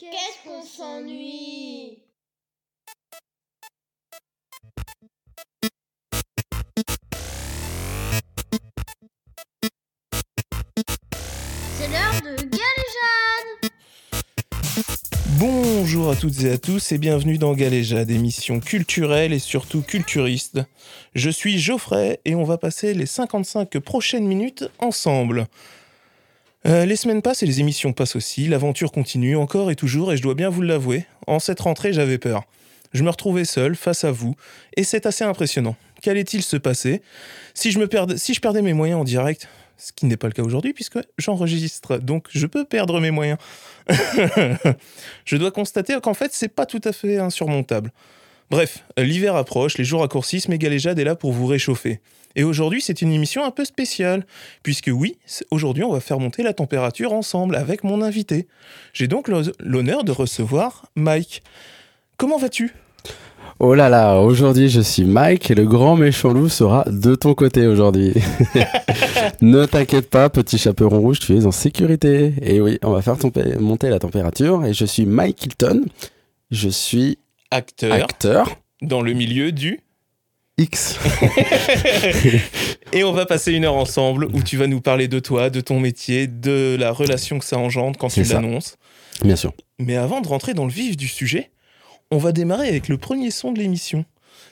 Qu'est-ce qu'on s'ennuie? C'est l'heure de Galéjade Bonjour à toutes et à tous et bienvenue dans Galéjade, émission culturelle et surtout culturiste. Je suis Geoffrey et on va passer les 55 prochaines minutes ensemble. Euh, les semaines passent et les émissions passent aussi, l'aventure continue encore et toujours et je dois bien vous l'avouer, en cette rentrée j'avais peur. Je me retrouvais seul face à vous et c'est assez impressionnant. Qu'allait-il se passer? Si je, perdais mes moyens en direct ce qui n'est pas le cas aujourd'hui puisque j'enregistre, donc je peux perdre mes moyens. je dois constater qu'en fait, c'est pas tout à fait insurmontable. Bref, l'hiver approche, les jours raccourcissent, mais Galéjade est là pour vous réchauffer. Et aujourd'hui, c'est une émission un peu spéciale, puisque oui, aujourd'hui, on va faire monter la température ensemble avec mon invité. J'ai donc l'honneur de recevoir Mike. Comment vas-tu? Oh là là, aujourd'hui je suis Mike et le grand méchant loup sera de ton côté aujourd'hui. ne t'inquiète pas, petit chaperon rouge, tu es en sécurité. Et oui, on va faire monter la température et je suis Mike Hilton. Je suis acteur, acteur dans le milieu du X. et on va passer une heure ensemble où tu vas nous parler de toi, de ton métier, de la relation que ça engendre quand tu l'annonces. Bien sûr. Mais avant de rentrer dans le vif du sujet, on va démarrer avec le premier son de l'émission.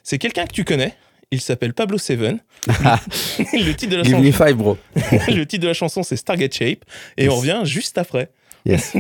C'est quelqu'un que tu connais. Il s'appelle Pablo Seven. le titre de la chanson. Five, bro. le titre de la chanson, c'est Stargate Shape. Et on revient juste après. Yes.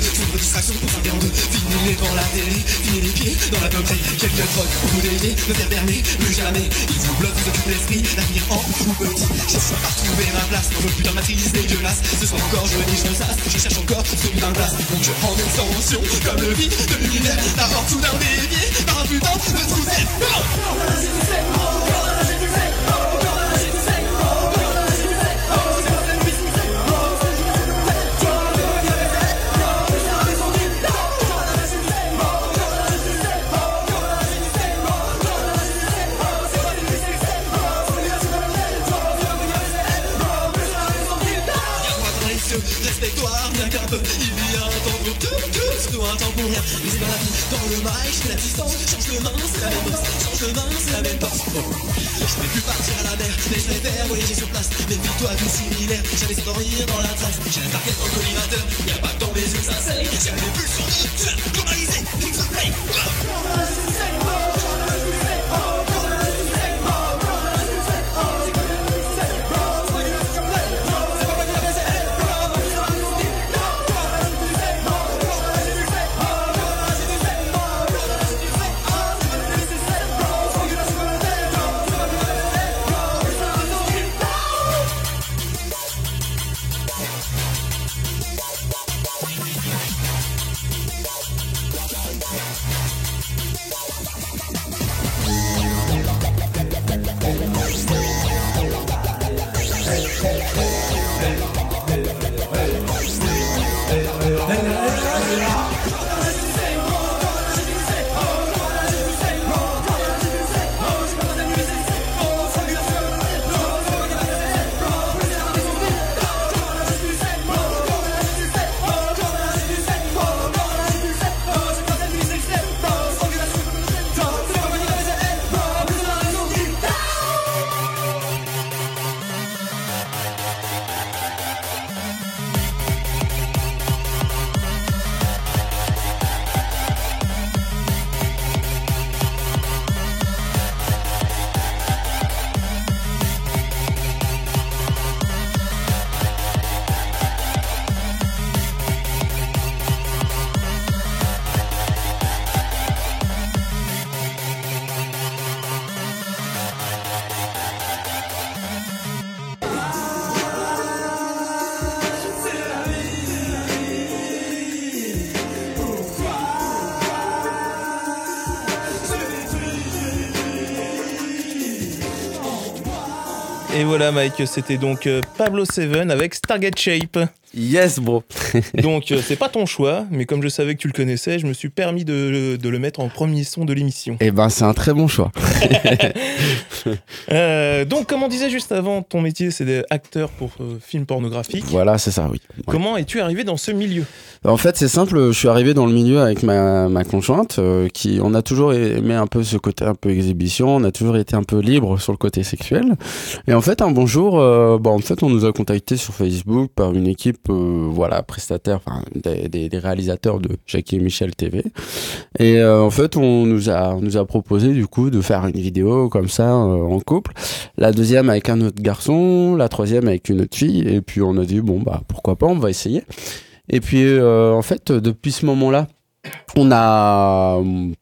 Sombre distraction pour en deux Fini devant la télé, fini les pieds dans la pomme Quelques drogues au bout des nez, ne faire berner plus jamais Ils vous bloquent, vous occupent l'esprit, l'avenir en tout petit suis à retrouver ma place dans le putain de matrice dégueulasse Ce soir encore je dis je me sasse, je cherche encore celui d'un place Donc je prends tensions comme le vide de l'univers La porte soudain déviée par un putain de trou d'air Dans le mic, je la distance, change le main, c'est la même bosse, change le main, c'est la même bosse. Je vais plus partir à la mer, mais je préfère voyager sur place. Mais toi tout similaire, j'allais s'endormir dans la trace. J'ai un parquet dans le collimateur, y'a pas dans mes yeux, ça saigne. J'ai les pulsions, globalisé, X play. Voilà, Mike, c'était donc euh, Pablo Seven avec Stargate Shape. Yes, bro. Donc, euh, c'est pas ton choix, mais comme je savais que tu le connaissais, je me suis permis de, de le mettre en premier son de l'émission. Eh ben, c'est un très bon choix. Euh, donc, comme on disait juste avant, ton métier, c'est d'être acteur pour euh, film pornographique. Voilà, c'est ça, oui. Ouais. Comment es-tu arrivé dans ce milieu? En fait, c'est simple, je suis arrivé dans le milieu avec ma, ma conjointe, euh, qui, on a toujours aimé un peu ce côté un peu exhibition, on a toujours été un peu libre sur le côté sexuel. Et en fait, un bon jour, euh, bon, en fait, on nous a contacté sur Facebook par une équipe, voilà, prestataire, des, des, des réalisateurs de Jackie et Michel TV. Et en fait, on nous a, on nous a proposé du coup de faire une vidéo comme ça en couple. La deuxième avec un autre garçon, la troisième avec une autre fille. Et puis on a dit bon bah pourquoi pas, on va essayer. Et puis euh, en fait, depuis ce moment-là, on a hum,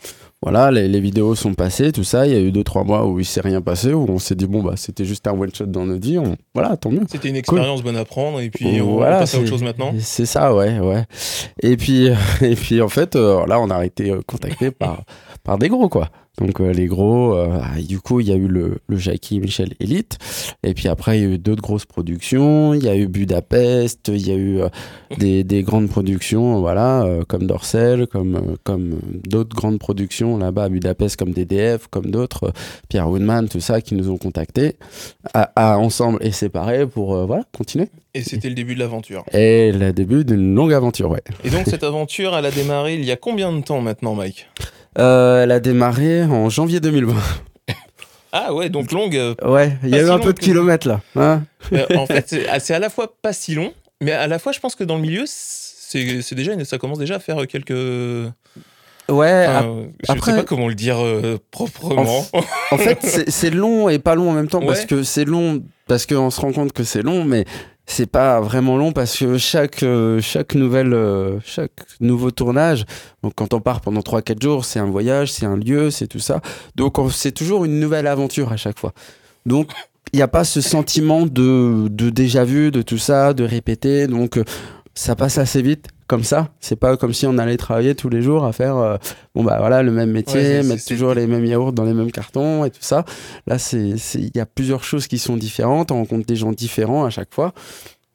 voilà, les, les vidéos sont passées, tout ça. Il y a eu deux trois mois où il s'est rien passé, où on s'est dit bon bah c'était juste un one shot dans notre vie. On... Voilà, tant mieux. C'était une expérience bonne à prendre, et puis on Voilà, va passer à autre chose maintenant. C'est ça, ouais, ouais. Et puis, et puis en fait, euh, là, on a été euh, contacté par, par des gros, quoi. Donc euh, les gros, euh, ah, du coup, il y a eu le, le Jackie Michel Elite, et puis après, il y a eu d'autres grosses productions. Il y a eu Budapest, il y a eu euh, des, des grandes productions, voilà, comme Dorsel, comme, comme d'autres grandes productions là-bas à Budapest, comme DDF, comme d'autres, Pierre Woodman, tout ça, qui nous ont contactés, à, à ensemble et séparés pour, voilà, continuer. Et c'était le début de l'aventure. Et le début d'une longue aventure, ouais. Et donc, cette aventure, elle a démarré il y a combien de temps maintenant, Mike? Euh, elle a démarré en janvier 2020. Ah ouais, donc longue. euh, Ouais, il y a eu un peu de que- kilomètres là. Hein Euh, en fait, c'est ah, c'est à la fois pas si long, mais à la fois, je pense que dans le milieu, c'est déjà, ça commence déjà à faire quelques. ouais, enfin, je après- sais pas comment le dire euh, proprement. en fait, c'est long et pas long en même temps parce que c'est long parce qu'on se rend compte que c'est long, mais c'est pas vraiment long parce que chaque euh, euh, chaque nouveau tournage, quand on part pendant 3-4 jours, c'est un voyage, c'est un lieu, c'est tout ça. Donc on- c'est toujours une nouvelle aventure à chaque fois. Donc il n'y a pas ce sentiment de, de déjà vu, de tout ça, de répéter. Donc euh, ça passe assez vite comme ça. C'est pas comme si on allait travailler tous les jours à faire euh, bon bah voilà le même métier, Ouais, mettre toujours les mêmes yaourts dans les mêmes cartons et tout ça. Là c'est c'est- il y a plusieurs choses qui sont différentes. On rencontre des gens différents à chaque fois.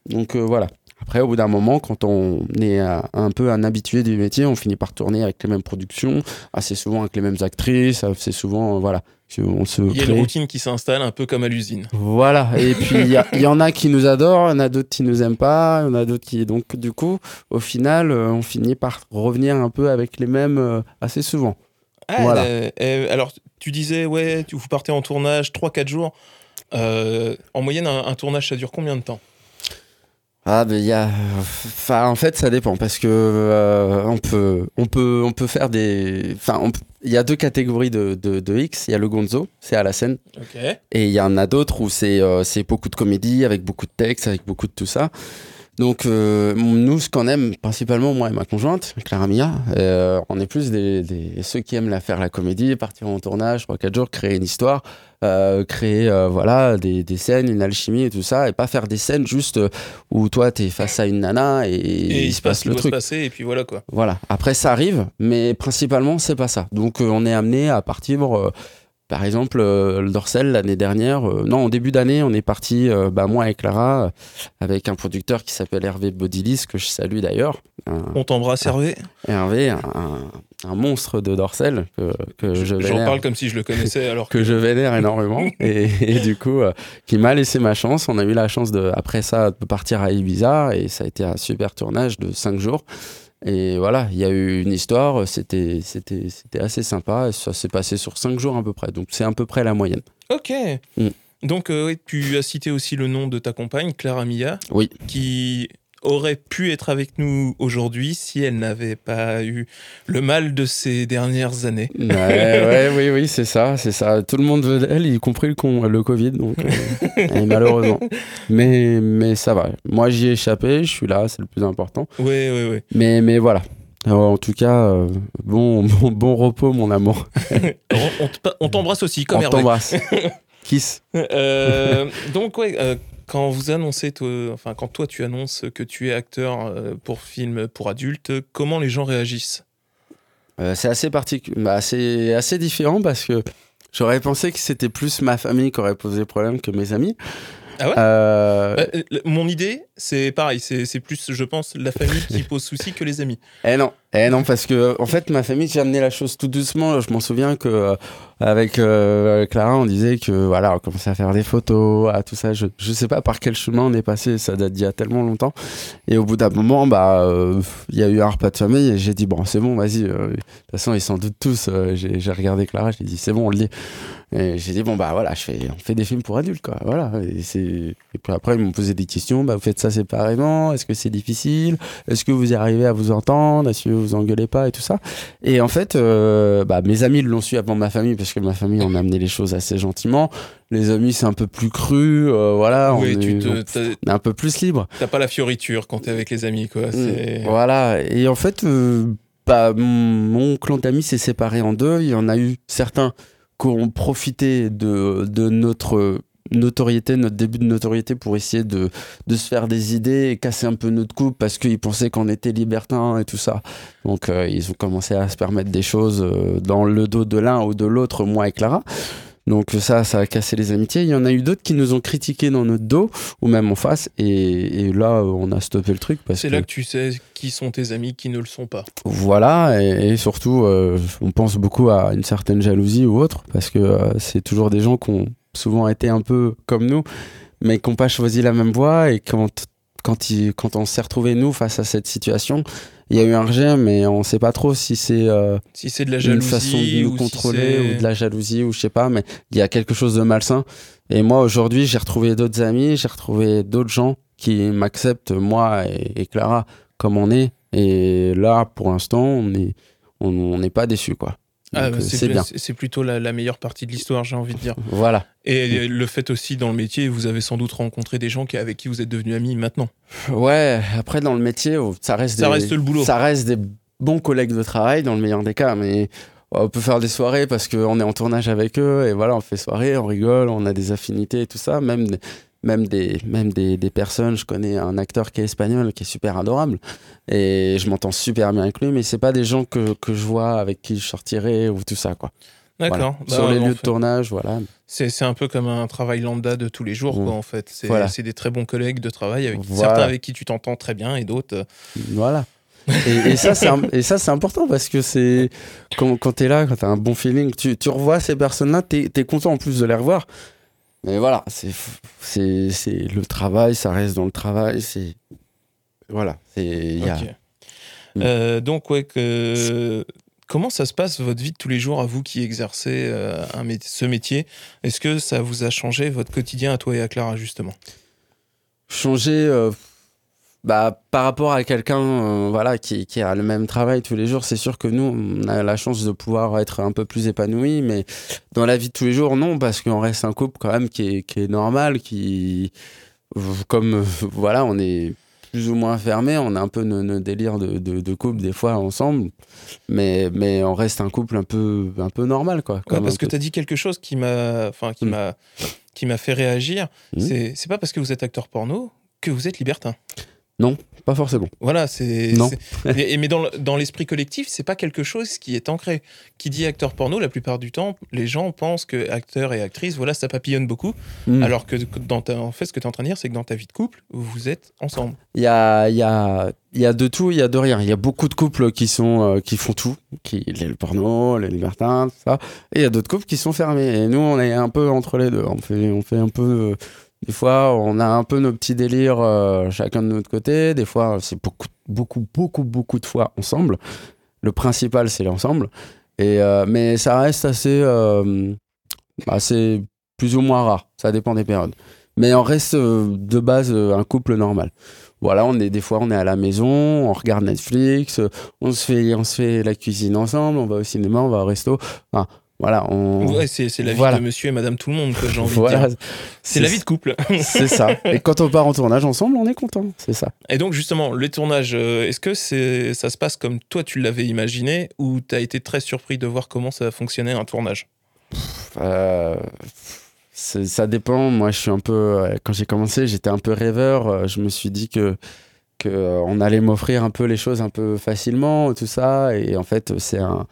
Donc euh, voilà. Après, au bout d'un moment, quand on est euh, un peu un habitué du métier, on finit par tourner avec les mêmes productions, assez souvent avec les mêmes actrices, assez souvent, euh, voilà. On se Il y a une routine qui s'installe un peu comme à l'usine. voilà, et puis il y, en a qui nous adorent, il y en a d'autres qui nous aiment pas, il y en a d'autres qui. Donc, du coup, au final, euh, on finit par revenir un peu avec les mêmes assez souvent. Ah, Voilà. euh, euh, alors, tu disais, ouais, vous partez en tournage 3-4 jours. Euh, en moyenne, un, un tournage, ça dure combien de temps? Ah, ben il y a. Enfin, en fait, ça dépend parce que euh, on, peut, on, peut, on peut faire des. Enfin, on il y a deux catégories de, de, de X. Il y a le gonzo, c'est à la scène. Et il y en a d'autres où c'est euh, c'est beaucoup de comédie, avec beaucoup de texte, avec beaucoup de tout ça. Donc, euh, nous, ce qu'on aime, principalement, moi et ma conjointe, Clara Mia, euh, on est plus des, des- ceux qui aiment la faire la comédie, partir en tournage, 3-4 jours, créer une histoire, euh, créer euh, voilà, des, des scènes, une alchimie et tout ça, et pas faire des scènes juste euh, où toi, t'es face à une nana et, Et, il se passe le truc. se passer, et puis voilà quoi. Voilà. Après, ça arrive, mais principalement, c'est pas ça. Donc, euh, on est amené à partir. Par exemple, euh, le Dorsel, l'année dernière, euh, non, en début d'année, on est parti, euh, bah, moi et Clara, avec un producteur qui s'appelle Hervé Bodilis, que je salue d'ailleurs. On t'embrasse, Hervé. Hervé, un, monstre de Dorsel que, que je J'en vénère parle comme si je le connaissais, alors que. que je vénère énormément et, et du coup qui m'a laissé ma chance on a eu la chance de après ça de partir à Ibiza et ça a été un super tournage de 5 jours et voilà il y a eu une histoire c'était c'était c'était assez sympa ça s'est passé sur 5 jours à peu près donc c'est à peu près la moyenne Ok. Mm. Donc, euh, tu as cité aussi le nom de ta compagne, Clara Mia, oui qui aurait pu être avec nous aujourd'hui si elle n'avait pas eu le mal de ces dernières années. ouais, ouais oui oui c'est ça c'est ça tout le monde veut d'elle y compris le con le Covid donc euh, malheureusement mais mais ça va moi j'y ai échappé je suis là c'est le plus important Ouais, ouais, ouais. Mais, mais voilà. Alors, en tout cas, euh, bon, bon, bon repos, mon amour. On, on te- on t'embrasse aussi, comme On t'embrasse. Kiss. Euh, donc, ouais, quand vous annoncez, toi- enfin, quand toi tu annonces que tu es acteur euh, pour film pour adultes, comment les gens réagissent? Euh, c'est assez particulier, assez, assez différent parce que J'aurais pensé que c'était plus ma famille qui aurait posé problème que mes amis. Ah ouais? Euh, Bah, Mon idée, c'est pareil, c'est c'est plus, je pense, la famille qui pose souci que les amis. Eh non, eh non, parce que en fait, ma famille, j'ai amené la chose tout doucement. Je m'en souviens que euh, avec euh, Clara, on disait que voilà, on commençait à faire des photos, à tout ça. Je, je sais pas par quel chemin on est passé. Ça date d'il y a tellement longtemps. Et au bout d'un moment, bah, euh, il y a eu un repas de famille et j'ai dit bon, c'est bon, vas-y. euh, De toute façon, ils s'en doutent tous. Euh, j'ai regardé Clara, j'ai dit c'est bon, on le dit. Et j'ai dit bon bah voilà, on fait des films pour adultes quoi. Voilà. Et, puis après, ils m'ont posé des questions. Bah, vous faites ça séparément Est-ce que c'est difficile? Est-ce que vous y arrivez à vous entendre? Vous engueulez pas et tout ça Et en fait, euh, bah, mes amis l'ont su avant ma famille parce que ma famille on a amené les choses assez gentiment. Les amis c'est un peu plus cru, euh, voilà. oui, on, tu est, te- t'as on est un peu plus libre. t'as pas la fioriture quand t'es avec les amis, quoi. Mm, Voilà. Et en fait, euh, bah, mon, mon clan d'amis s'est séparé en deux. Il y en a eu certains qui ont profité de, de notre notoriété, notre début de notoriété pour essayer de, de se faire des idées et casser un peu notre couple parce qu'ils pensaient qu'on était libertins et tout ça. Donc euh, ils ont commencé à se permettre des choses euh, dans le dos de l'un ou de l'autre, moi et Clara. Donc ça, ça a cassé les amitiés. Il y en a eu d'autres qui nous ont critiqués dans notre dos ou même en face. Et, et là, on a stoppé le truc C'est que... là que tu sais qui sont tes amis, qui ne le sont pas. Voilà, et, et surtout, euh, on pense beaucoup à une certaine jalousie ou autre, parce que euh, c'est toujours des gens qui ont souvent été un peu comme nous, mais qui n'ont pas choisi la même voie, et quand, quand, on s'est retrouvé nous face à cette situation, il y a eu un rejet, mais on ne sait pas trop si c'est euh, Si c'est de la une jalousie façon de nous ou contrôler ou de la jalousie ou je sais pas, mais il y a quelque chose de malsain. Et moi aujourd'hui, j'ai retrouvé d'autres amis, j'ai retrouvé d'autres gens qui m'acceptent moi et, et Clara comme on est. Et là, pour l'instant, on est on on n'est pas déçus quoi. Ah, bah, euh, c'est c'est bien. c'est plutôt la, la meilleure partie de l'histoire, j'ai envie de dire. Voilà. Et le fait aussi dans le métier, vous avez sans doute rencontré des gens qui, avec qui vous êtes devenus amis maintenant. Ouais. Après, dans le métier, oh, ça reste Ça des- reste le boulot. Ça reste des bons collègues de travail dans le meilleur des cas, mais on peut faire des soirées parce qu'on est en tournage avec eux et voilà, on fait soirée, on rigole, on a des affinités et tout ça. Même, même, des, même des, des personnes, je connais un acteur qui est espagnol qui est super adorable et je m'entends super bien avec lui, mais c'est pas des gens que, que je vois avec qui je sortirais ou tout ça quoi. D'accord. Voilà. Bah, Sur les en lieux de tournage, voilà. C'est un peu comme un travail lambda de tous les jours, Mm. quoi, en fait. C'est Voilà. des très bons collègues de travail, avec Voilà. certains avec qui tu t'entends très bien et d'autres. euh, Voilà. Et, et ça, c'est important parce que c'est quand, quand tu es là, quand tu as un bon feeling, tu, tu revois ces personnes-là, tu es, content en plus de les revoir. Mais voilà, c'est c'est c'est le travail, ça reste dans le travail. c'est Voilà. c'est il y a- ok. Mm. Euh, donc, ouais, que... comment ça se passe votre vie de tous les jours à vous qui exercez euh, un ce métier? Est-ce que ça vous a changé votre quotidien à toi et à Clara, justement? Changer euh, bah, par rapport à quelqu'un euh, voilà, qui, qui a le même travail tous les jours, c'est sûr que nous, on a la chance de pouvoir être un peu plus épanoui, mais dans la vie de tous les jours, non, parce qu'on reste un couple quand même qui est, qui est normal, qui, comme euh, voilà, on est plus ou moins fermé, on a un peu nos, nos délires de, de, de couple des fois ensemble, mais, mais on reste un couple un peu, un peu normal, quoi. Ouais, parce que tu as dit quelque chose qui m'a enfin, qui Mm. m'a qui m'a fait réagir. Mm. C'est c'est pas parce que vous êtes acteur porno que vous êtes libertin. Pas forcément. Voilà, c'est. Non. Mais, mais dans, le- dans l'esprit collectif, c'est pas quelque chose qui est ancré. Qui dit acteur porno, la plupart du temps, les gens pensent que acteur et actrice, voilà, ça papillonne beaucoup. Mm. Alors que dans ta- en fait, ce que tu es en train de dire, c'est que dans ta vie de couple, vous êtes ensemble. Il y a, y, a, y a de tout, il y a de rien. Il y a beaucoup de couples qui, sont, euh, qui font tout, qui, les- le porno, les libertins, tout ça. Et il y a d'autres couples qui sont fermés. Et nous, on est un peu entre les deux. On fait, on fait un peu. euh, des fois, on a un peu nos petits délires euh, chacun de notre côté. Des fois, c'est beaucoup, beaucoup, beaucoup, beaucoup de fois ensemble. Le principal, c'est l'ensemble. Euh, mais ça reste assez, euh, assez plus ou moins rare. Ça dépend des périodes. Mais on reste de base un couple normal. Voilà, on est des fois on est à la maison, on regarde Netflix, on se fait on se fait la cuisine ensemble, on va au cinéma, on va au resto. Voilà, on Ouais, c'est la vie Voilà. de monsieur et madame tout le monde, que j'ai envie voilà, de dire. C'est la vie de couple. C'est ça. Et quand on part en tournage ensemble, on est content, c'est ça. Et donc, justement, les tournages, euh, est-ce que c'est ça se passe comme toi tu l'avais imaginé ou tu as été très surpris de voir comment ça fonctionnait un tournage? Euh, ça dépend. Moi, je suis un peu. euh, Quand j'ai commencé, j'étais un peu rêveur. Je me suis dit que que euh, on allait m'offrir un peu les choses un peu facilement, tout ça. Et en fait, c'est un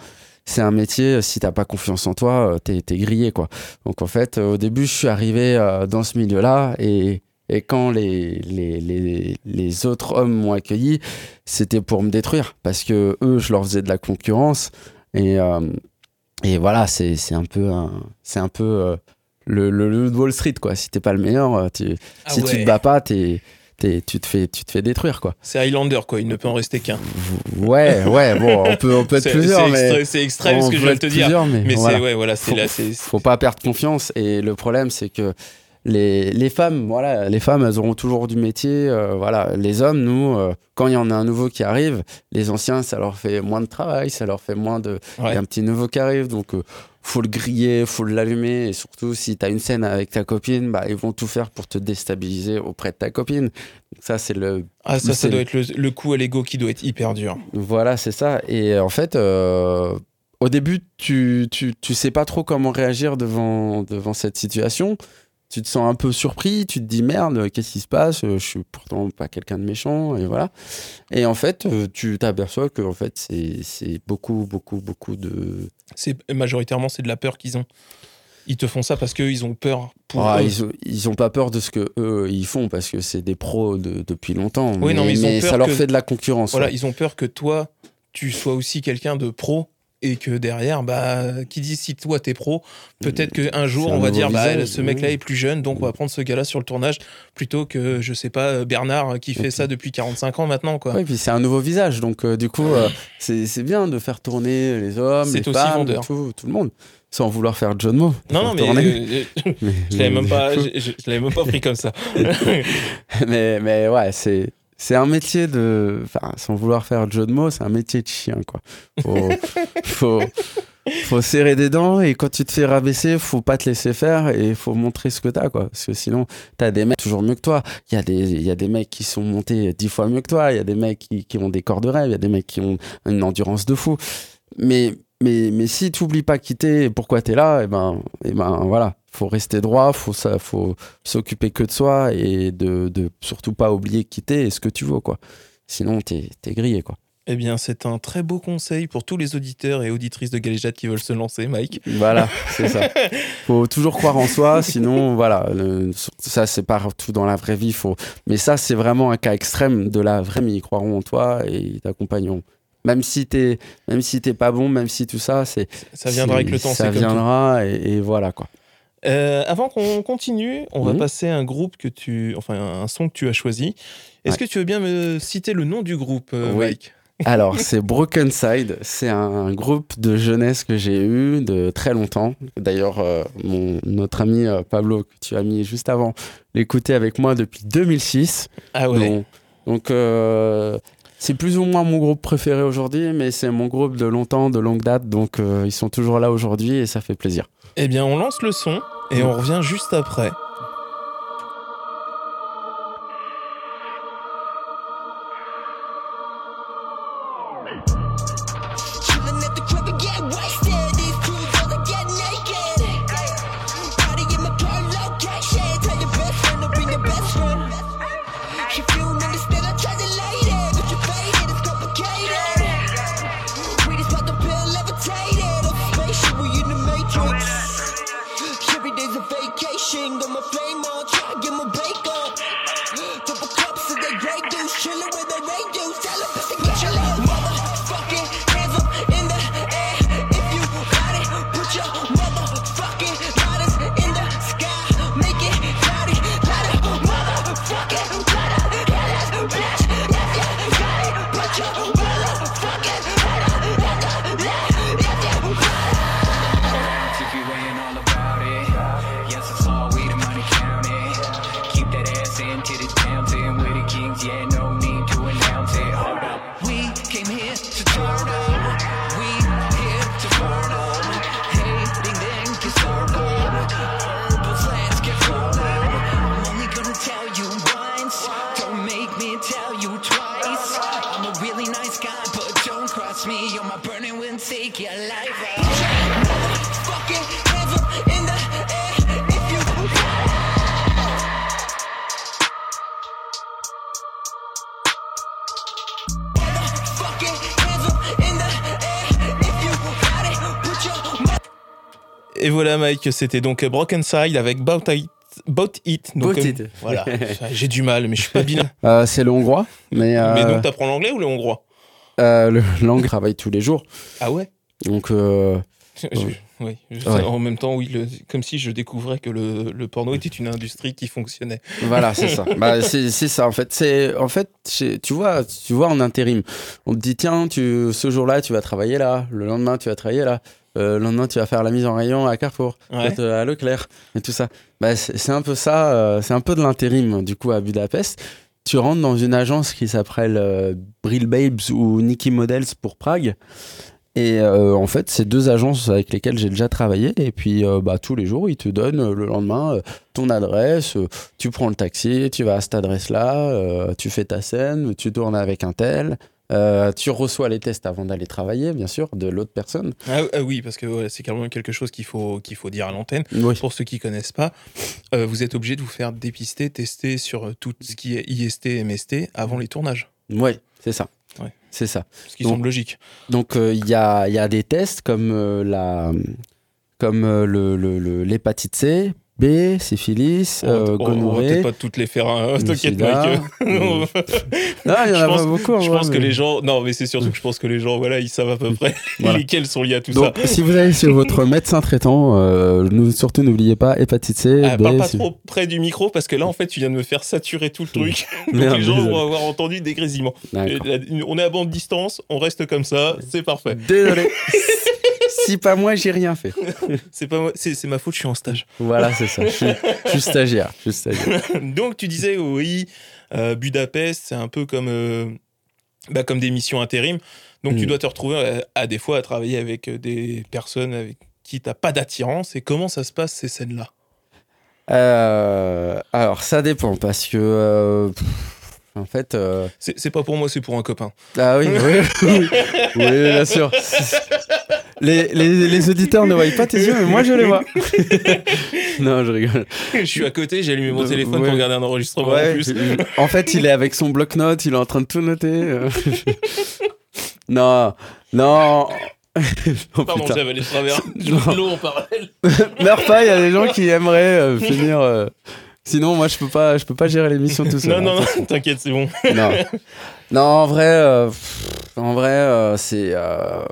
c'est un métier, si t'as pas confiance en toi, euh, t'es es grillé, quoi. Donc en fait, euh, au début, je suis arrivé euh, dans ce milieu-là et, et quand les, les, les, les autres hommes m'ont accueilli, c'était pour me détruire parce que eux, je leur faisais de la concurrence et, euh, et voilà, c'est un peu, un- c'est un peu euh, le, le, le Wall Street, quoi. Si t'es pas le meilleur, euh, tu, Ah si tu ouais. te bats pas, t'es- tu, te fais, tu te fais détruire, quoi. C'est Highlander, quoi. Il ne peut en rester qu'un. Ouais, ouais, bon, on peut, on peut être plusieurs, c'est mais. extra- c'est extrême ce que je viens de te dire. mais, Mais voilà. c'est ouais, voilà, c'est Faut- là, c'est faut pas perdre confiance et le problème c'est que les, les femmes voilà les femmes elles auront toujours du métier euh, voilà les hommes nous euh, quand il y en a un nouveau qui arrive les anciens ça leur fait moins de travail ça leur fait moins de il y a un petit nouveau qui arrive donc euh, faut le griller faut l'allumer et surtout si tu as une scène avec ta copine bah ils vont tout faire pour te déstabiliser auprès de ta copine ça c'est le Ah, ça, ça doit être le, le coup à l'ego qui doit être hyper dur. voilà, c'est ça. Et euh, en fait, au début, tu, tu, tu sais pas trop comment réagir devant, devant cette situation. Tu te sens un peu surpris, tu te dis merde, qu'est-ce qui se passe? Euh, Je suis pourtant pas quelqu'un de méchant, et voilà. Et en fait, euh, tu t'aperçois que en fait, c'est beaucoup, beaucoup, beaucoup de. C'est majoritairement c'est de la peur qu'ils ont. Ils te font ça parce qu'eux, ils ont peur pour Ah, eux. ils, ont, ils ont pas peur de ce que eux ils font parce que c'est des pros de- depuis longtemps. Oui, non, mais ils ont peur ça leur que- fait de la concurrence. Voilà, ouais. ils ont peur que toi, tu sois aussi quelqu'un de pro et que derrière, bah, qui dit si toi t'es pro, peut-être qu'un jour on va dire, bah, ce mec-là est plus jeune, donc on va prendre ce gars-là sur le tournage plutôt que, je sais pas, Bernard qui fait ça depuis 45 ans maintenant, quoi. Ouais, puis c'est un nouveau visage, donc euh, du coup, euh, c'est bien de faire tourner les hommes, les femmes, tout, tout le monde, sans vouloir faire John Moe. Non, non, mais euh, Mais- je l'avais même pas, je, je- je l'avais même pas pris comme ça. mais, mais ouais, c'est c'est un métier de, enfin, sans vouloir faire John Moe, c'est un métier de chien, quoi. Faut, faut, faut serrer des dents et quand tu te fais rabaisser, faut pas te laisser faire et faut montrer ce que t'as, quoi. Parce que sinon, t'as des mecs toujours mieux que toi. Il y a des, il y a des mecs qui sont montés dix fois mieux que toi. Il y a des mecs qui, qui ont des corps de rêve. Il y a des mecs qui ont une endurance de fou. Mais, mais, mais si tu oublies pas quitter et pourquoi tu es là, et ben, et ben voilà, faut rester droit, faut ça, faut s'occuper que de soi et de, de surtout pas oublier quitter et ce que tu veux quoi. Sinon t'es es grillé quoi. Eh bien, c'est un très beau conseil pour tous les auditeurs et auditrices de Galéjade qui veulent se lancer, Mike. Voilà, c'est ça. Faut toujours croire en soi, sinon voilà, le- ça c'est partout dans la vraie vie. Faut, mais ça c'est vraiment un cas extrême de la vraie vie. Ils croiront en toi et ils t'accompagneront. Même si t'es, même si t'es pas bon, même si tout ça, c'est Ça viendra avec le temps, Ça comme viendra et, et voilà quoi. Euh, avant qu'on continue, on va Mhm. passer un groupe que tu, enfin un son que tu as choisi. Est-ce Ouais. que tu veux bien me citer le nom du groupe, euh, Oui. Mike? Alors, c'est Broken Side. C'est un groupe de jeunesse que j'ai eu de très longtemps. D'ailleurs, euh, notre ami euh, Pablo, que tu as mis juste avant, l'écoutait avec moi depuis 2006. Ah ouais. Donc, donc, euh, c'est plus ou moins mon groupe préféré aujourd'hui, mais c'est mon groupe de longtemps, de longue date. Donc, euh, ils sont toujours là aujourd'hui et ça fait plaisir. Eh bien, on lance le son et on revient juste après. Et voilà, Mike, c'était donc Broken Side avec Bout It. Bout It. Donc, Bout euh, It. Voilà, j'ai du mal, mais je suis pas bilingue. Euh, c'est le hongrois, mais, euh, Mais donc, t'apprends l'anglais ou le hongrois? euh, le langue travaille tous les jours. Ah ouais? Donc, euh, Je- Oui, je- Ouais. en même temps, oui, le- comme si je découvrais que le, le porno était une industrie qui fonctionnait. Voilà, c'est ça. Bah, c'est ça en fait. C'est en fait, tu vois, tu vois en intérim, on te dit tiens, tu ce jour-là tu vas travailler là, le lendemain tu vas travailler là, le lendemain tu vas faire la mise en rayon à Carrefour, Ouais. euh, à Leclerc et tout ça. Bah, c'est un peu ça, euh, c'est un peu de l'intérim du coup à Budapest. Tu rentres dans une agence qui s'appelle euh, Brill Babes ou Nikki Models pour Prague. Et euh, en fait, c'est deux agences avec lesquelles j'ai déjà travaillé. Et puis, euh, bah, tous les jours, ils te donnent euh, le lendemain euh, ton adresse. euh, tu prends le taxi, tu vas à cette adresse-là, euh, tu fais ta scène, tu tournes avec un tel. Euh, tu reçois les tests avant d'aller travailler, bien sûr, de l'autre personne. Ah, ah oui, parce que ouais, c'est quand même quelque chose qu'il faut, qu'il faut dire à l'antenne. Oui. Pour ceux qui connaissent pas, euh, vous êtes obligé de vous faire dépister, tester sur euh, tout ce qui est IST, MST avant les tournages. Ouais, c'est ça. Ouais. C'est ça. Ce qui Donc- semble logique. Donc euh, il y, a, y a des tests comme euh, la comme euh, le- le- le- l'hépatite C, B, syphilis, euh, on, on va gonorrhée. peut-être pas toutes les faire, hein, t'inquiète, Mike. euh, Non, Non, il y en Je a pense- pas beaucoup. je pense que les gens. Non, mais c'est surtout que je pense que les gens, voilà, ils savent à peu près Voilà. lesquels sont liés à tout Donc, si vous allez chez votre médecin traitant, euh, surtout n'oubliez pas hépatite C, ça. Ah, B, parle pas trop près du micro parce que là, en fait, tu viens de me faire saturer tout le truc. Donc Merde, les gens désolé. vont avoir entendu des grésillements. On est à bande distance, on reste comme ça, c'est parfait. Désolé. Si pas moi, j'ai rien fait. C'est pas moi- c'est c'est ma faute, je suis en stage. Voilà, c'est ça. Je suis, je suis stagiaire. Je suis stagiaire. Donc tu disais oui, euh, Budapest, c'est un peu comme euh, bah, comme des missions intérim. Donc tu Mm. dois te retrouver euh, à, des fois à travailler avec des personnes avec qui t'as pas d'attirance. Et comment ça se passe ces scènes-là? Euh, alors, ça dépend parce que. euh, pff, en fait. euh, C'est pas pour moi, c'est pour un copain. Ah oui, oui, oui, oui, bien sûr. Les, les, les auditeurs ne voient pas tes yeux, mais moi je les vois. non, je rigole. je suis à côté, j'ai allumé mon Euh, téléphone ouais. pour regarder un enregistrement en plus. en fait, il est avec son bloc-notes, il est en train de tout noter. non, non. Oh, Pardon, j'avais les travers l'eau en parallèle. Meurs pas, il y a des gens qui aimeraient euh, finir. euh, Sinon, moi, je peux pas, je peux pas gérer l'émission tout seul. Non, non, hein. non, t'inquiète, c'est bon. non. Non, en vrai, euh, en vrai, euh, c'est euh,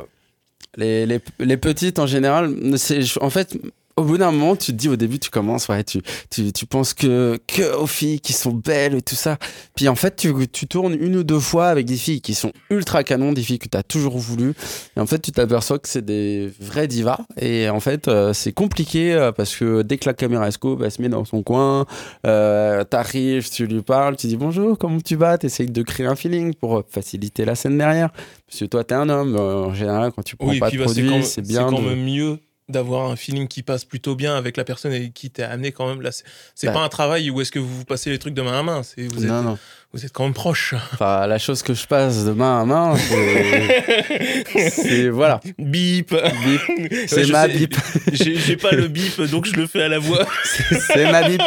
les, les, les petites en général. C'est en fait. Au bout d'un moment, tu te dis au début, tu commences, ouais, tu, tu, tu penses que, que aux filles qui sont belles et tout ça. Puis en fait, tu, tu tournes une ou deux fois avec des filles qui sont ultra canon, des filles que tu as toujours voulu. Et en fait, tu t'aperçois que c'est des vrais divas. Et en fait, euh, c'est compliqué euh, parce que dès que la caméra scope, elle se met dans son coin, euh, t'arrives, tu lui parles, tu dis bonjour, comment tu vas? T'essayes de créer un feeling pour faciliter la scène derrière. Parce que toi, t'es un homme. en général, quand tu prends Oui, pas de bah, c'est produit, c'est c'est bien. quand de- même mieux d'avoir un feeling qui passe plutôt bien avec la personne avec qui t'es amené quand même là. C'est c'est Bah. pas un travail où est-ce que vous passez les trucs de main à main. C'est vous êtes, Non, non. vous êtes quand même proche. Enfin, la chose que je passe de main à main, c'est. c'est- voilà. Bip. Bip. C'est Ouais, ma sais, bip. J'ai pas le bip, donc je le fais à la voix. c'est ma bip.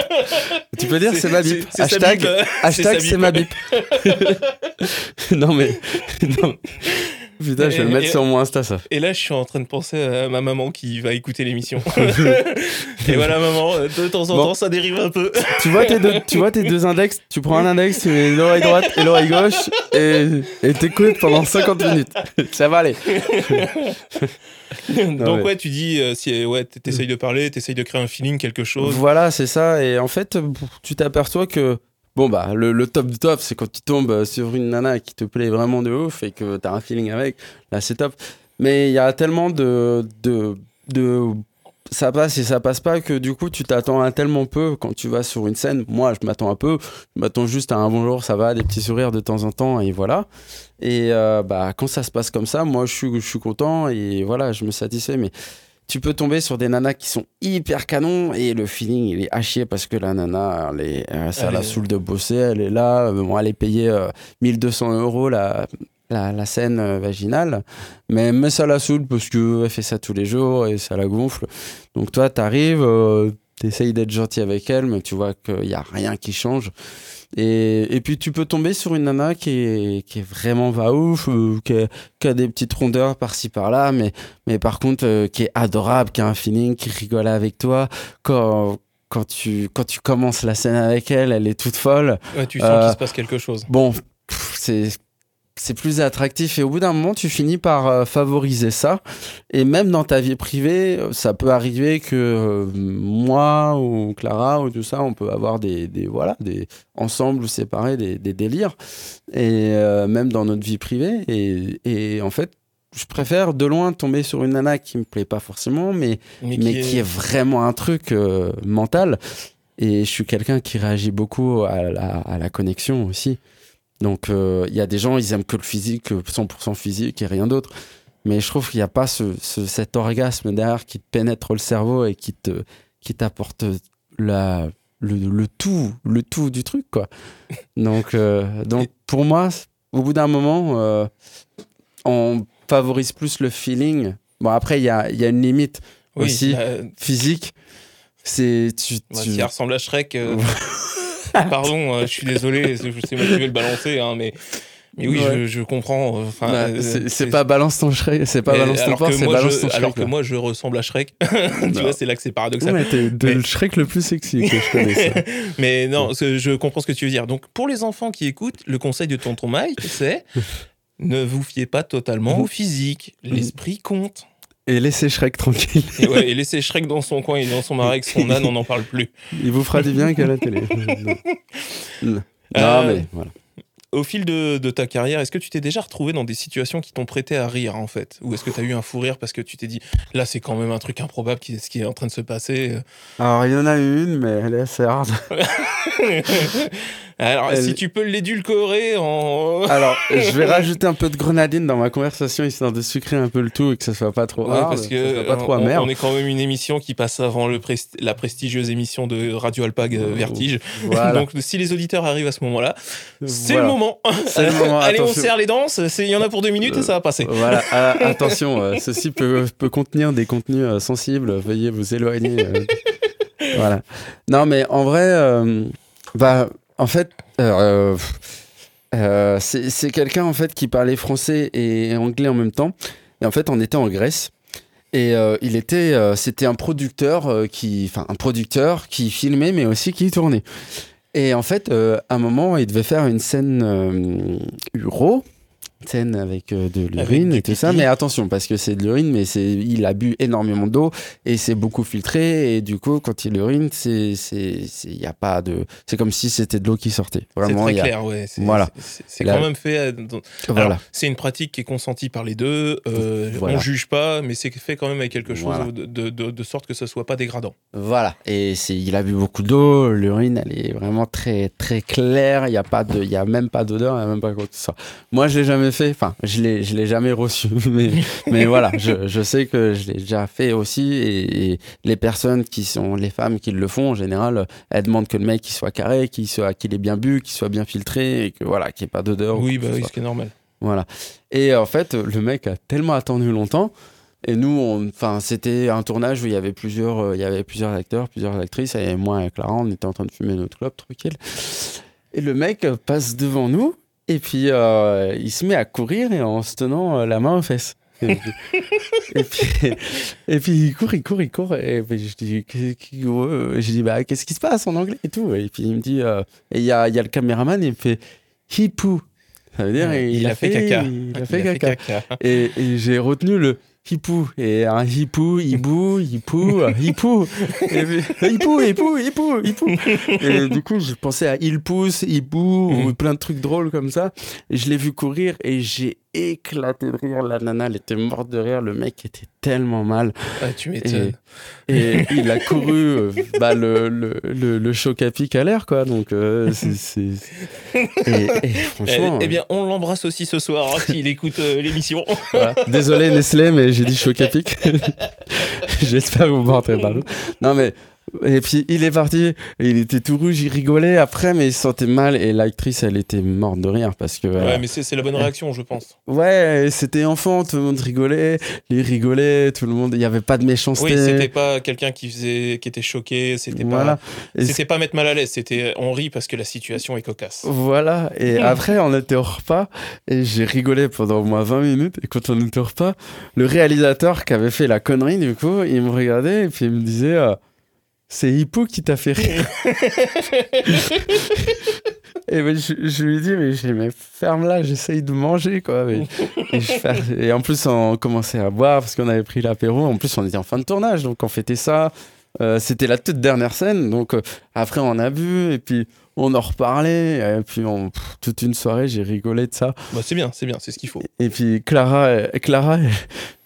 Tu peux dire c'est ma bip. Hashtag, bip. hashtag c'est ma bip. non mais. non. Putain, je vais Et- le mettre et- sur mon Insta ça. Et là, je suis en train de penser à ma maman qui va écouter l'émission. et voilà, maman, euh, de temps en Bon. temps, ça dérive un peu. Tu vois, tes deux, tu vois tes deux index, tu prends un index, tu mets l'oreille droite et l'oreille gauche et t'écoutes pendant 50 minutes. Ça va aller. Donc ouais, tu dis, euh, si ouais, t'essayes de parler, t'essayes de créer un feeling, quelque chose. Voilà, c'est ça. Et en fait, tu t'aperçois que, bon, bah, le, le top du top, c'est quand tu tombes sur une nana qui te plaît vraiment de ouf et que t'as un feeling avec. Là, c'est top. Mais il y a tellement de, de, de. Ça passe et ça passe pas que du coup, tu t'attends à tellement peu quand tu vas sur une scène. Moi, je m'attends un peu. Je m'attends juste à un bonjour, ça va, des petits sourires de temps en temps et voilà. Et euh, bah, quand ça se passe comme ça, moi, je suis, je suis content et voilà, je me satisfais. Mais tu peux tomber sur des nanas qui sont hyper canons et le feeling il est à chier parce que la nana elle est, euh, ça Elle la est- saoule de bosser elle est là euh, bon, elle est payée euh, 1200 euros la, la, la scène euh, vaginale mais, mais ça la saoule parce que elle fait ça tous les jours et ça la gonfle donc toi t'arrives euh, t'essayes d'être gentil avec elle, mais tu vois qu'il y a rien qui change. Et, et puis tu peux tomber sur une nana qui est, qui est vraiment va ouf, euh, qui, a, qui a des petites rondeurs par-ci par-là, mais, mais par contre euh, qui est adorable, qui a un feeling, qui rigole avec toi. Quand, quand, tu, quand tu commences la scène avec elle, elle est toute folle. Ouais, tu sens Euh, qu'il se passe quelque chose. Bon, c'est c'est plus attractif et au bout d'un moment tu finis par euh, favoriser ça et même dans ta vie privée euh, ça peut arriver que euh, moi ou Clara ou tout ça on peut avoir des, des voilà des ensemble ou séparés des, des délires et euh, même dans notre vie privée et, et en fait je préfère de loin tomber sur une nana qui me plaît pas forcément mais Mais, mais qui est vraiment un truc mental. Et je suis quelqu'un qui réagit beaucoup à la, à la connexion aussi. Donc, euh, il y a des gens, ils aiment que le physique, euh, 100% physique et rien d'autre. Mais je trouve qu'il n'y a pas ce, ce- cet orgasme derrière qui te pénètre le cerveau et qui te qui t'apporte la le, le tout le tout du truc quoi. Donc euh, donc pour moi, au bout d'un moment, euh, on favorise plus le feeling. Bon après il y a y a une limite oui, aussi physique. C'est tu, tu- ressemble à Shrek. Pardon, euh, je suis désolé, c'est c'est moi qui vais le balancer, hein, mais, mais oui, Ouais. je, je comprends. Enfin, Bah, euh, c'est pas balance ton Shrek, c'est pas balance ton alors porc, que c'est moi, balance je- ton Shrek. Alors que là. moi, je ressemble à Shrek. tu vois, c'est là que c'est paradoxal. Ouais, t'es Mais- le Shrek le plus sexy que je connaisse. Mais non, je comprends ce que tu veux dire. Donc, pour les enfants qui écoutent, le conseil de tonton Mike, c'est ne vous fiez pas totalement au physique. L'esprit compte. Et laissez Shrek tranquille. Et, ouais, et laissez Shrek dans son coin et dans son marais avec son âne, on n'en parle plus. Il vous fera du bien qu'à la télé. non, Non, Euh, mais voilà. Au fil de, de ta carrière, est-ce que tu t'es déjà retrouvé dans des situations qui t'ont prêté à rire, en fait? Ou est-ce que tu as eu un fou rire parce que tu t'es dit, là, c'est quand même un truc improbable qui, ce qui est en train de se passer Alors, il y en a une, mais elle est assez hard. Alors, Elle- si tu peux l'édulcorer en. Alors, je vais rajouter un peu de grenadine dans ma conversation histoire de sucrer un peu le tout et que ça soit pas trop Ouais, hard, parce que pas trop on, amer. on est quand même une émission qui passe avant le presti- la prestigieuse émission de Radio Alpag euh, Vertige. Voilà. Donc si les auditeurs arrivent à ce moment-là, c'est Voilà. le moment. C'est le moment, Allez, on serre les dents. c'est- Il y en a pour deux minutes et ça va passer. Voilà, ah, attention, euh, ceci peut, peut contenir des contenus euh, sensibles, veuillez vous éloigner. euh. voilà. Non, mais en vrai, euh, bah, en fait, euh, euh, c'est quelqu'un en fait qui parlait français et anglais en même temps. Et en fait, on était en Grèce. Et euh, il était, c'était un producteur qui, un producteur qui filmait, mais aussi qui tournait. Et en fait, à un moment, il devait faire une scène uro, une scène avec euh, de l'urine et tout ça. Mais attention, parce que c'est de l'urine, mais c'est, il a bu énormément d'eau et c'est beaucoup filtré. Et du coup, quand il urine, c'est, c'est, y a pas de, c'est comme si c'était de l'eau qui sortait. C'est Vraiment, très il y a- clair, ouais. C'est Voilà. c'est- quand même fait. euh, Voilà. C'est une pratique qui est consentie par les deux. euh, Voilà. On juge pas, mais c'est fait quand même avec quelque chose Voilà. de, de- de- sorte que ce soit pas dégradant. Voilà. Et c'est, il a bu beaucoup d'eau. L'urine, elle est vraiment très, très claire. Il y a pas de, il y a même pas d'odeur, il y a même pas quoi que ce soit. Moi, je l'ai jamais fait. Enfin, je l'ai, je l'ai jamais reçu. Mais, mais voilà, je, je sais que je l'ai déjà fait aussi. Et, et les personnes qui sont, les femmes qui le font, en général, elles demandent que le mec, il soit carré, qu'il soit, qu'il ait bien bu, qu'il soit bien filtré et que voilà, qu'il n'y ait pas d'odeur. ou oui, bah oui, ce qui est normal. Voilà. Et en fait, le mec a tellement attendu longtemps. Et nous, enfin, c'était un tournage où il y avait plusieurs, euh, il y avait plusieurs acteurs, plusieurs actrices. Et moi et Clara, on était en train de fumer notre clope tranquille. Et le mec passe devant nous. Et puis, euh, il se met à courir et en se tenant euh, la main aux fesses. Et puis, et puis, et puis, il court, il court, il court. Et puis je dis, je dis bah, qu'est-ce qui se passe en anglais? Et tout. Et puis il me dit, euh, et il y a, y a le caméraman, il me fait, he poo. Ça veut dire, Ouais, il, a fait, caca. Il a fait caca. Et, et j'ai retenu le hipou. Et un hipou, hibou, hipou, hipou. Et puis, hipou, hipou, hipou, hipou. Et du coup, je pensais à il pousse, hibou, ou Mhm. plein de trucs drôles comme ça. Et je l'ai vu courir et j'ai éclaté de rire. La nana, elle était morte de rire. Le mec était tellement mal. Ah, tu m'étonnes. Et il a couru euh, bah, le, le, le, le choc à pic à l'air, quoi. Donc, euh, c'est. Et, et franchement. Eh, eh bien, on l'embrasse aussi ce soir hein, s'il écoute euh, l'émission. Voilà. Désolé Nestlé, mais j'ai dit choc à pic. J'espère que vous m'entendez pas. Non, mais Et puis il est parti, il était tout rouge, il rigolait après, mais il se sentait mal. Et l'actrice, elle était morte de rire parce que. euh, Ouais, mais c'est c'est la bonne réaction, je pense. Ouais, c'était enfant, tout le monde rigolait, il rigolait, tout le monde, il n'y avait pas de méchanceté. Oui, c'était pas quelqu'un qui faisait, qui était choqué, c'était Voilà. pas, c'était pas mettre mal à l'aise, c'était on rit parce que la situation est cocasse. Voilà, et après on était au repas et j'ai rigolé pendant au moins 20 minutes et quand on était au repas, le réalisateur qui avait fait la connerie du coup, il me regardait et puis il me disait euh, c'est Hippo qui t'a fait rire. et ben, je, je lui dis mais, mais ferme là, j'essaye de manger quoi. Mais- et, je fais- et en plus on commençait à boire parce qu'on avait pris l'apéro, en plus on était en fin de tournage donc on fêtait ça. Euh, c'était la toute dernière scène, donc euh, après on a bu et puis on en reparlait et puis on, pff, toute une soirée j'ai rigolé de ça. Bah, c'est bien, c'est bien, c'est ce qu'il faut. Et puis Clara, Clara,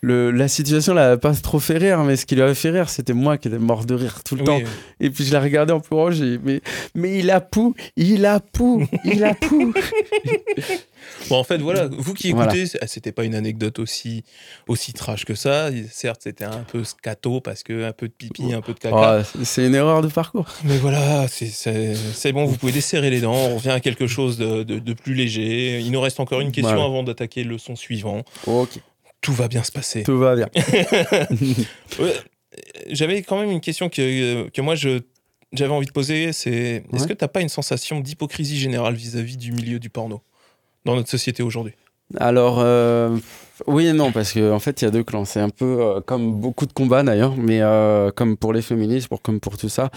le, la situation l'a pas trop fait rire, mais ce qui lui avait fait rire, c'était moi qui étais mort de rire tout le Oui, temps. Et puis je la regardais en pleurant, j'ai mais mais il a pou, il a pou, il a pou. Bon, en fait, voilà, vous qui Voilà. écoutez, c'est- c'était pas une anecdote aussi, aussi trash que ça. Certes, c'était un peu scato parce que un peu de pipi, un peu de caca. Oh, c'est une erreur de parcours. Mais voilà, c'est- bon, vous pouvez desserrer les dents. On revient à quelque chose de, de- de plus léger. Il nous reste encore une question Voilà. avant d'attaquer le son suivant. Ok, Tout va bien se passer. tout va bien. Ouais, J'avais quand même une question que, que moi je j'avais envie de poser. C'est est-ce Ouais. que t'as pas une sensation d'hypocrisie générale vis-à-vis du milieu du porno dans notre société aujourd'hui? Alors, euh, oui et non, parce qu'en en fait, il y a deux clans. C'est un peu euh, comme beaucoup de combats d'ailleurs, mais euh, comme pour les féministes, pour, comme pour tout ça.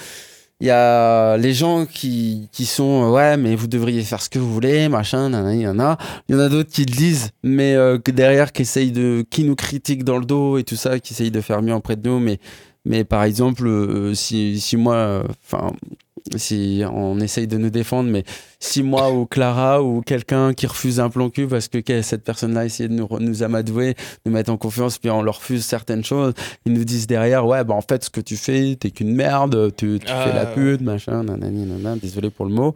Il y a les gens qui, qui sont, euh, ouais, mais vous devriez faire ce que vous voulez, machin, nanana, nanana. Il y en a d'autres qui le disent, mais euh, que derrière, qui essayent de, qui nous critiquent dans le dos et tout ça, qui essayent de faire mieux auprès de nous. Mais, mais par exemple, euh, si, si moi, si on essaye de nous défendre, mais si moi ou Clara ou quelqu'un qui refuse un plan cul parce que cette personne-là essaie de nous, nous amadouer, nous mettre en confiance, puis on leur refuse certaines choses, ils nous disent derrière, ouais, bah en fait, ce que tu fais, t'es qu'une merde, tu, tu Ah, fais la ouais. pute, machin, nanani, nanana, désolé pour le mot.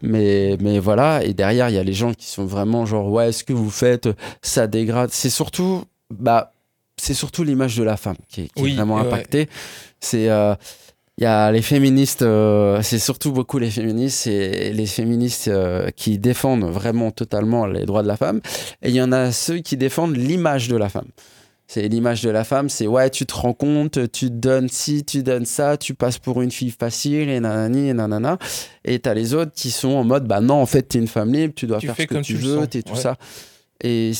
Mais, mais voilà, et derrière, il y a les gens qui sont vraiment genre, ouais, ce que vous faites, ça dégrade. C'est surtout, bah, c'est surtout l'image de la femme qui est, qui est vraiment ouais. impactée. C'est. euh, il y a les féministes, euh, c'est surtout beaucoup les féministes, c'est les féministes euh, qui défendent vraiment totalement les droits de la femme. Et il y en a ceux qui défendent l'image de la femme. C'est l'image de la femme, c'est ouais, tu te rends compte, tu te donnes ci, tu donnes ça, tu passes pour une fille facile et nanani et nanana. Et t'as les autres qui sont en mode bah non, en fait, t'es une femme libre, tu dois Tu faire ce que tu veux, t'es tout ça. Et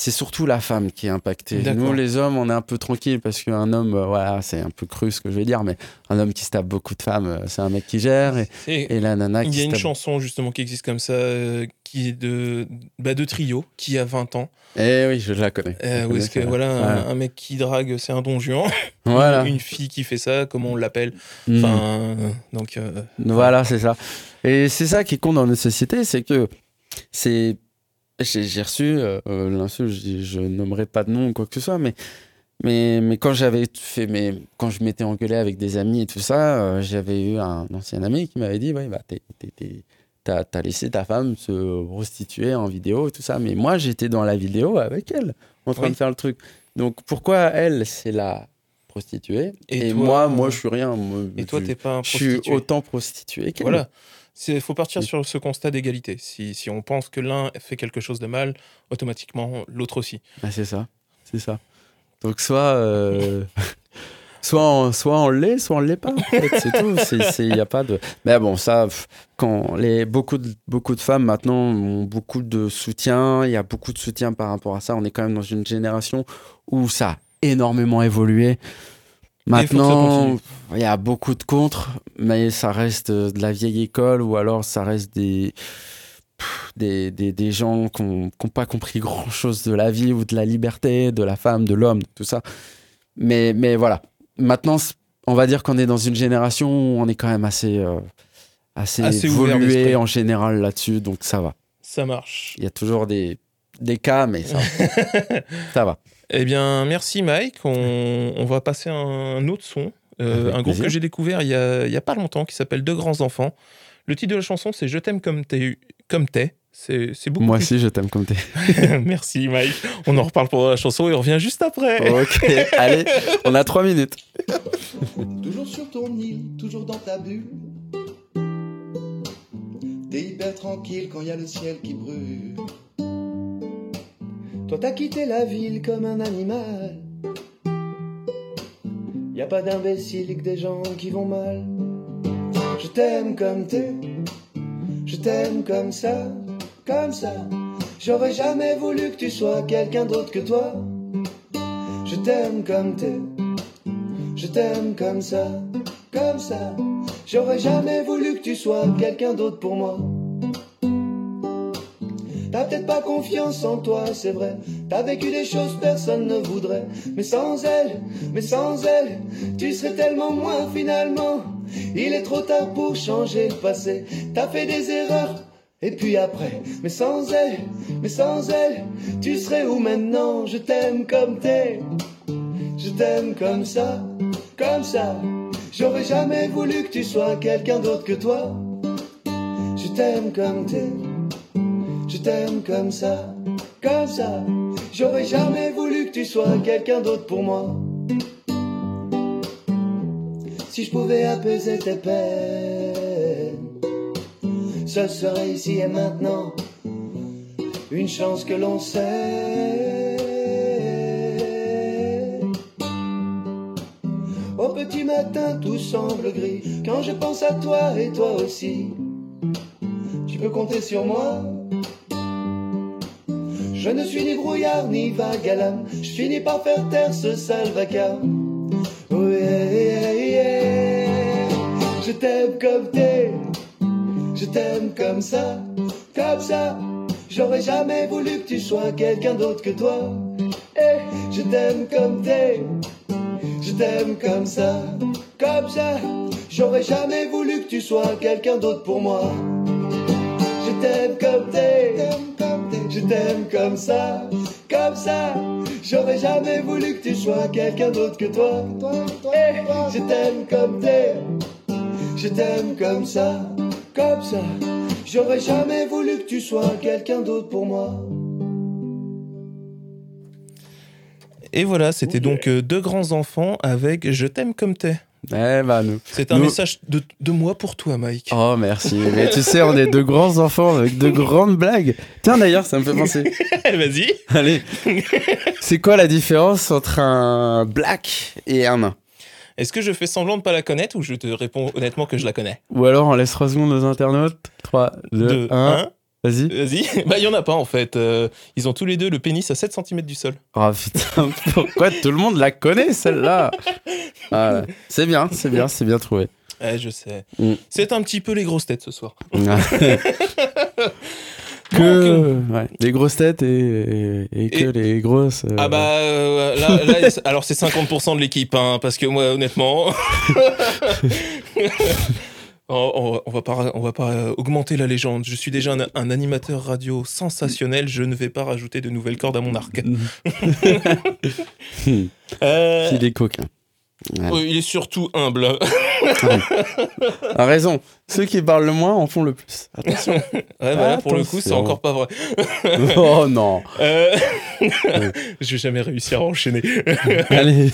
c'est surtout la femme qui est impactée. Nous, les hommes, on est un peu tranquille parce qu'un homme, euh, voilà, c'est un peu cru ce que je vais dire, mais un homme qui se tape beaucoup de femmes, euh, c'est un mec qui gère. Et, Et et la nana qui il y a une tape- chanson justement qui existe comme ça, euh, qui est de, bah, de Trio, qui a 20 ans. Eh oui, je la connais. Euh, Je où est-ce que voilà, un, Ouais. un mec qui drague, c'est un don juan. Voilà. Une fille qui fait ça, comment on l'appelle Mm. Enfin, donc Voilà, c'est ça. Et c'est ça qui con dans notre société, c'est que c'est. J'ai reçu euh, euh, l'insulte, je, je nommerai pas de nom ou quoi que ce soit, mais, mais, mais quand j'avais fait mes. Quand je m'étais engueulé avec des amis et tout ça, euh, j'avais eu un ancien ami qui m'avait dit Ouais, bah, t'as t'as laissé ta femme se prostituer en vidéo et tout ça. Mais moi, j'étais dans la vidéo avec elle, en train Oui. de faire le truc. Donc pourquoi elle, c'est la prostituée Et Et, toi, moi, moi, je suis rien. moi, et toi t'es pas un je suis prostitué. autant prostitué qu'elle. Voilà. Il faut partir Oui. sur ce constat d'égalité. Si, si on pense que l'un fait quelque chose de mal, automatiquement l'autre aussi. Ah, c'est ça, c'est ça. Donc soit, euh, soit, on, soit on l'est, soit on l'est pas. en fait, c'est tout. C'est, c'est, y a pas de. Mais bon, ça, quand les beaucoup de beaucoup de femmes maintenant ont beaucoup de soutien, il y a beaucoup de soutien par rapport à ça. On est quand même dans une génération où ça a énormément évolué. il Maintenant. Il y a beaucoup de contre, mais ça reste euh, de la vieille école ou alors ça reste des des, des, des gens qui n'ont pas compris grand chose de la vie ou de la liberté, de la femme, de l'homme, tout ça. Mais, mais voilà. Maintenant, on va dire qu'on est dans une génération où on est quand même assez, euh, assez, évolué en général là-dessus, donc ça va. Ça marche. Il y a toujours des, des cas, mais ça, va. ça va. Eh bien, merci Mike. On, on va passer un autre son. Euh, un groupe plaisir. que j'ai découvert il y, a, il y a pas longtemps qui s'appelle Deux grands enfants. Le titre de la chanson, c'est Je t'aime comme t'es, comme t'es. C'est c'est beaucoup Moi plus- aussi, je t'aime comme t'es. Merci Mike. On en reparle pour la chanson et on revient juste après. ok, allez, on a trois minutes. Toujours sur ton île, toujours dans ta bulle. T'es hyper tranquille quand y a le ciel qui brûle. Toi t'as quitté la ville comme un animal. Pas d'imbéciles que des gens qui vont mal. Je t'aime comme t'es, je t'aime comme ça, comme ça. J'aurais jamais voulu que tu sois quelqu'un d'autre que toi. Je t'aime comme t'es. Je t'aime comme ça, comme ça. J'aurais jamais voulu que tu sois quelqu'un d'autre pour moi. T'as peut-être pas confiance en toi, c'est vrai. T'as vécu des choses personne ne voudrait. Mais sans elle, mais sans elle, tu serais tellement moins finalement. Il est trop tard pour changer le passé. T'as fait des erreurs. Et puis après, mais sans elle, mais sans elle, tu serais où maintenant? Je t'aime comme t'es. Je t'aime comme ça, comme ça. J'aurais jamais voulu que tu sois quelqu'un d'autre que toi. Je t'aime comme t'es. Je t'aime comme ça, comme ça. J'aurais jamais voulu que tu sois quelqu'un d'autre pour moi. Si je pouvais apaiser tes peines, ce serait ici et maintenant une chance que l'on sait. Au petit matin, tout semble gris. Quand je pense à toi et toi aussi, tu peux compter sur moi. Je ne suis ni brouillard ni vague à l'âme. Je finis par faire taire ce sale vacarme. Oh yeah, yeah, yeah. Je t'aime comme t'es. Je t'aime comme ça, comme ça. J'aurais jamais voulu que tu sois quelqu'un d'autre que toi. Eh, je t'aime comme t'es. Je t'aime comme ça, comme ça. J'aurais jamais voulu que tu sois quelqu'un d'autre pour moi. Je t'aime comme t'es, je t'aime comme ça, comme ça. J'aurais jamais voulu que tu sois quelqu'un d'autre que toi. Eh, je t'aime comme t'es, je t'aime comme ça, comme ça. J'aurais jamais voulu que tu sois quelqu'un d'autre pour moi. Et voilà, c'était donc euh, deux grands enfants avec Je t'aime comme t'es. Eh nous. C'est un Nous- message de, de moi pour toi, Mike. Oh, merci. Mais tu sais, on est deux grands enfants avec de grandes blagues. Tiens, d'ailleurs, ça me fait penser. Vas-y. Allez. C'est quoi la différence entre un black et un nain? Est-ce que je fais semblant de pas la connaître ou je te réponds honnêtement que je la connais? Ou alors on laisse 3 secondes aux internautes 3, 2, Deux, 1. un. Vas-y. Vas-y. Bah, il y en a pas en fait. Euh, ils ont tous les deux le pénis à 7 cm du sol. Oh putain, pourquoi tout le monde la connaît celle-là Ah. C'est bien, c'est bien, c'est bien trouvé. Je sais. Mm. C'est un petit peu les grosses têtes ce soir. que ouais, les grosses têtes et, et, et que Et- les grosses. euh, Ah bah euh, là, là, c'est- alors c'est 50% de l'équipe hein, parce que moi honnêtement on, on- on va pas on va pas euh, augmenter la légende. Je suis déjà un, un animateur radio sensationnel. Je ne vais pas rajouter de nouvelles cordes à mon arc. Euh, Il est coquin. Ouais. euh, il est surtout humble. A raison. Ceux qui parlent le moins en font le plus. Attention. Ouais, bah là, pour le coup c'est encore pas vrai. oh non. Euh, Je vais jamais réussir à enchaîner. Allez,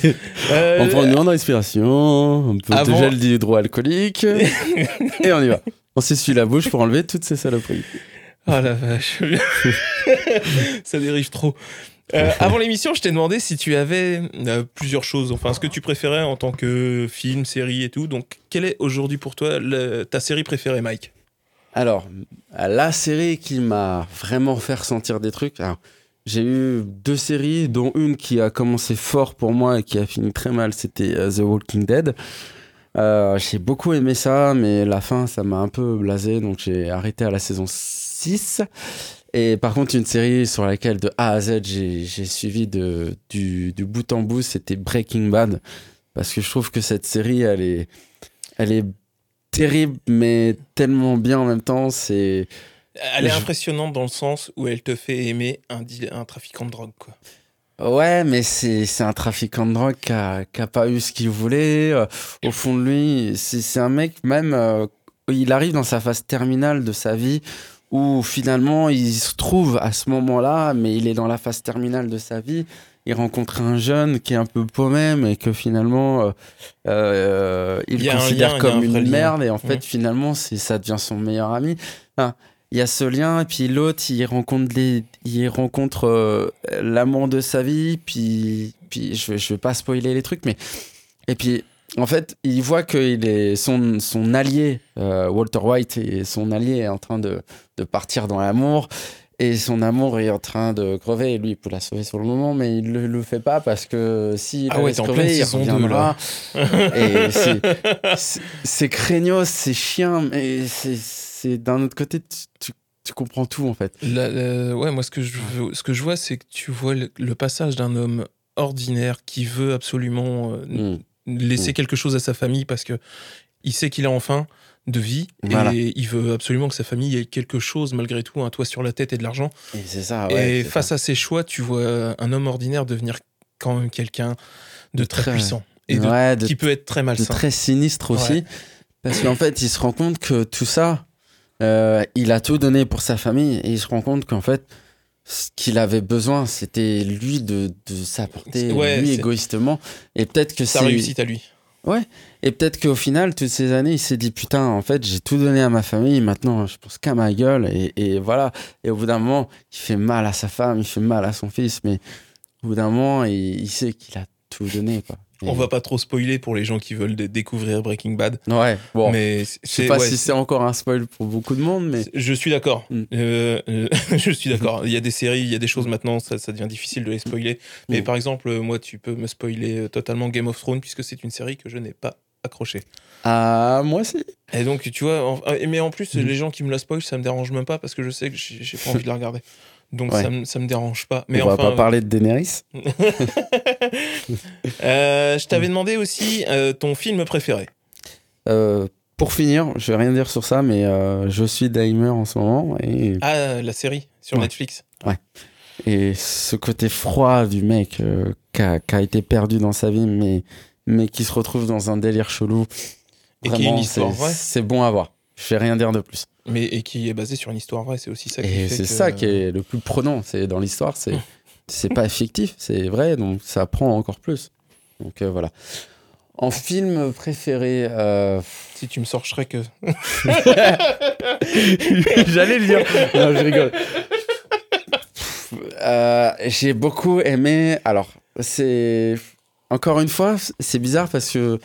Euh, on prend une grande respiration. Un peu Avant- de gel d'hydroalcoolique. et on y va. On s'essuie la bouche pour enlever toutes ces saloperies. Ah la vache. Ça dérive trop. Euh, avant l'émission, je t'ai demandé si tu avais euh, plusieurs choses, enfin ce que tu préférais en tant que film, série et tout. Donc, quelle est aujourd'hui pour toi le- ta série préférée, Mike? Alors, la série qui m'a vraiment fait ressentir des trucs. alors, j'ai eu deux séries, dont une qui a commencé fort pour moi et qui a fini très mal, c'était euh, The Walking Dead. Euh, j'ai beaucoup aimé ça, mais la fin, ça m'a un peu blasé, donc j'ai arrêté à la saison 6. Et par contre, une série sur laquelle de A à Z, j'ai suivi de, du, du bout en bout, c'était Breaking Bad. Parce que je trouve que cette série, elle est, elle est terrible, mais tellement bien en même temps. C'est Elle est Je- impressionnante dans le sens où elle te fait aimer un, trafiquant de drogue, quoi. Ouais, mais c'est un trafiquant de drogue qui a, qui a pas eu ce qu'il voulait. Euh, au fond de lui, c'est c'est un mec, même, euh, il arrive dans sa phase terminale de sa vie où finalement il se trouve à ce moment-là, mais il est dans la phase terminale de sa vie. Il rencontre un jeune qui est un peu paumé, mais que finalement euh, euh, il un considère il comme un une lien. merde, et en fait Mhm. finalement ça devient son meilleur ami. Enfin, il y a ce lien, et puis l'autre il rencontre les, il rencontre euh, l'amour de sa vie, puis puis je je vais pas spoiler les trucs, mais et puis en fait, il voit que il est son, son allié, euh, Walter White, et son allié est en train de, de partir dans l'amour. Et son amour est en train de crever. Et lui, il peut la sauver sur le moment, mais il le, le fait pas parce que s'il Ah la ouais, crever, il reviendra. c'est- craignos, c'est chiant, mais c'est- d'un autre côté, tu, comprends tout en fait. La- la- ouais, moi, ce que je, veux- ce que je vois, c'est que tu vois le, le passage d'un homme ordinaire qui veut absolument euh, Mm. Laisser Mm. quelque chose à sa famille parce que il sait qu'il a enfin de vie Voilà. et il veut absolument que sa famille ait quelque chose malgré tout, un toit sur la tête et de l'argent. Et ça, ouais. et face ça. à ces choix, tu vois un homme ordinaire devenir quand même quelqu'un de très, Très- puissant et de- Ouais, de qui peut être très de malsain. très sinistre aussi. Ouais. Parce qu'en fait, il se rend compte que tout ça, euh, il a tout donné pour sa famille et il se rend compte qu'en fait, ce qu'il avait besoin, c'était lui de, de s'apporter, Ouais, lui égoïstement. Et peut-être que Sa c'est. réussite à lui. Et peut-être qu'au final, toutes ces années, il s'est dit putain, en fait, j'ai tout donné à ma famille, maintenant, je pense qu'à ma gueule. Et, et voilà. Et au bout d'un moment, il fait mal à sa femme, il fait mal à son fils, mais au bout d'un moment, il, il sait qu'il a tout donné, quoi. On va pas trop spoiler pour les gens qui veulent dé- découvrir Breaking Bad, Ouais, bon. mais Je sais pas ouais, si c'est encore un spoil pour beaucoup de monde, mais. Je suis d'accord. Mm. Euh, euh, je suis d'accord. Il y a des séries, il y a des choses maintenant, ça, ça devient difficile de les spoiler. Mais Mm. par exemple, euh, moi, tu peux me spoiler totalement Game of Thrones puisque c'est une série que je n'ai pas accrochée. Ah, moi aussi. Et donc, tu vois, en- mais en plus, Mm. les gens qui me la spoilent, ça me dérange même pas parce que je sais que j'ai pas envie de la regarder. Donc, Ouais. ça, me, ça me dérange pas. Mais On va pas parler de Daenerys? euh, je t'avais demandé aussi euh, ton film préféré. Euh, pour finir, je vais rien dire sur ça, mais je suis Daimer en ce moment et, Ah, la série sur Ouais. Netflix. et ce côté froid du mec qui a, été perdu dans sa vie, mais, mais qui se retrouve dans un délire chelou. Et qui est une Vraiment, histoire c'est- vraie. C'est bon à voir. Je vais rien dire de plus. Mais, et qui est basé sur une histoire vraie, c'est aussi ça qui Et c'est que- ça qui est le plus prenant. C'est dans l'histoire, c'est c'est pas fictif, c'est vrai, donc ça prend encore plus. Donc euh, voilà. En film préféré, euh, Si tu me sors Shrek, J'allais le dire. Non, je rigole. Euh, j'ai beaucoup aimé. Alors, c'est. Encore une fois, c'est bizarre parce que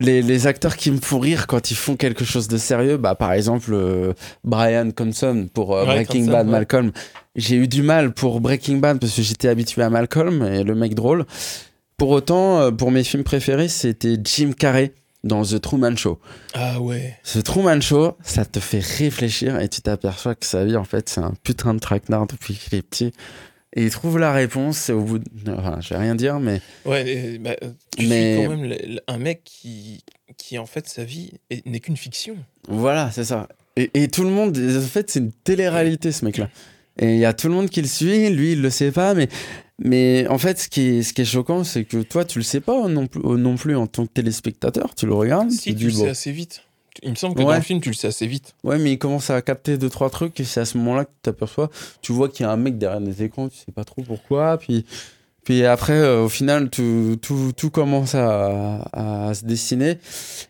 les, les acteurs qui me font rire quand ils font quelque chose de sérieux, bah, par exemple, euh, Brian Cranston pour euh, Breaking Bad, ouais. Malcolm. J'ai eu du mal pour Breaking Bad parce que j'étais habitué à Malcolm et le mec drôle. Pour autant, euh, pour mes films préférés, c'était Jim Carrey dans The Truman Show. Ah ouais. Ce Truman Show, ça te fait réfléchir et tu t'aperçois que sa vie, en fait, c'est un putain de traquenard depuis qu'il est petit. Et il trouve la réponse, et au bout de... Enfin, je vais rien dire, mais... Ouais, et, bah, euh, tu Mais- suis quand même un mec qui, qui, en fait, sa vie est- n'est qu'une fiction. Voilà, c'est ça. Et, et tout le monde, en fait, c'est une télé-réalité, ce mec-là. Et il y a tout le monde qui le suit, lui, il le sait pas, mais... Mais en fait, ce qui est, ce qui est choquant, c'est que toi, tu le sais pas non plus, non plus en tant que téléspectateur. Tu le regardes, Si tu tu le sais assez vite. Il me semble que dans le film, tu le sais assez vite. Ouais, mais il commence à capter deux trois trucs et c'est à ce moment-là que tu t'aperçois. Tu vois qu'il y a un mec derrière les écrans, tu sais pas trop pourquoi. Puis, puis après, euh, au final, tout, tout, tout commence à, à se dessiner.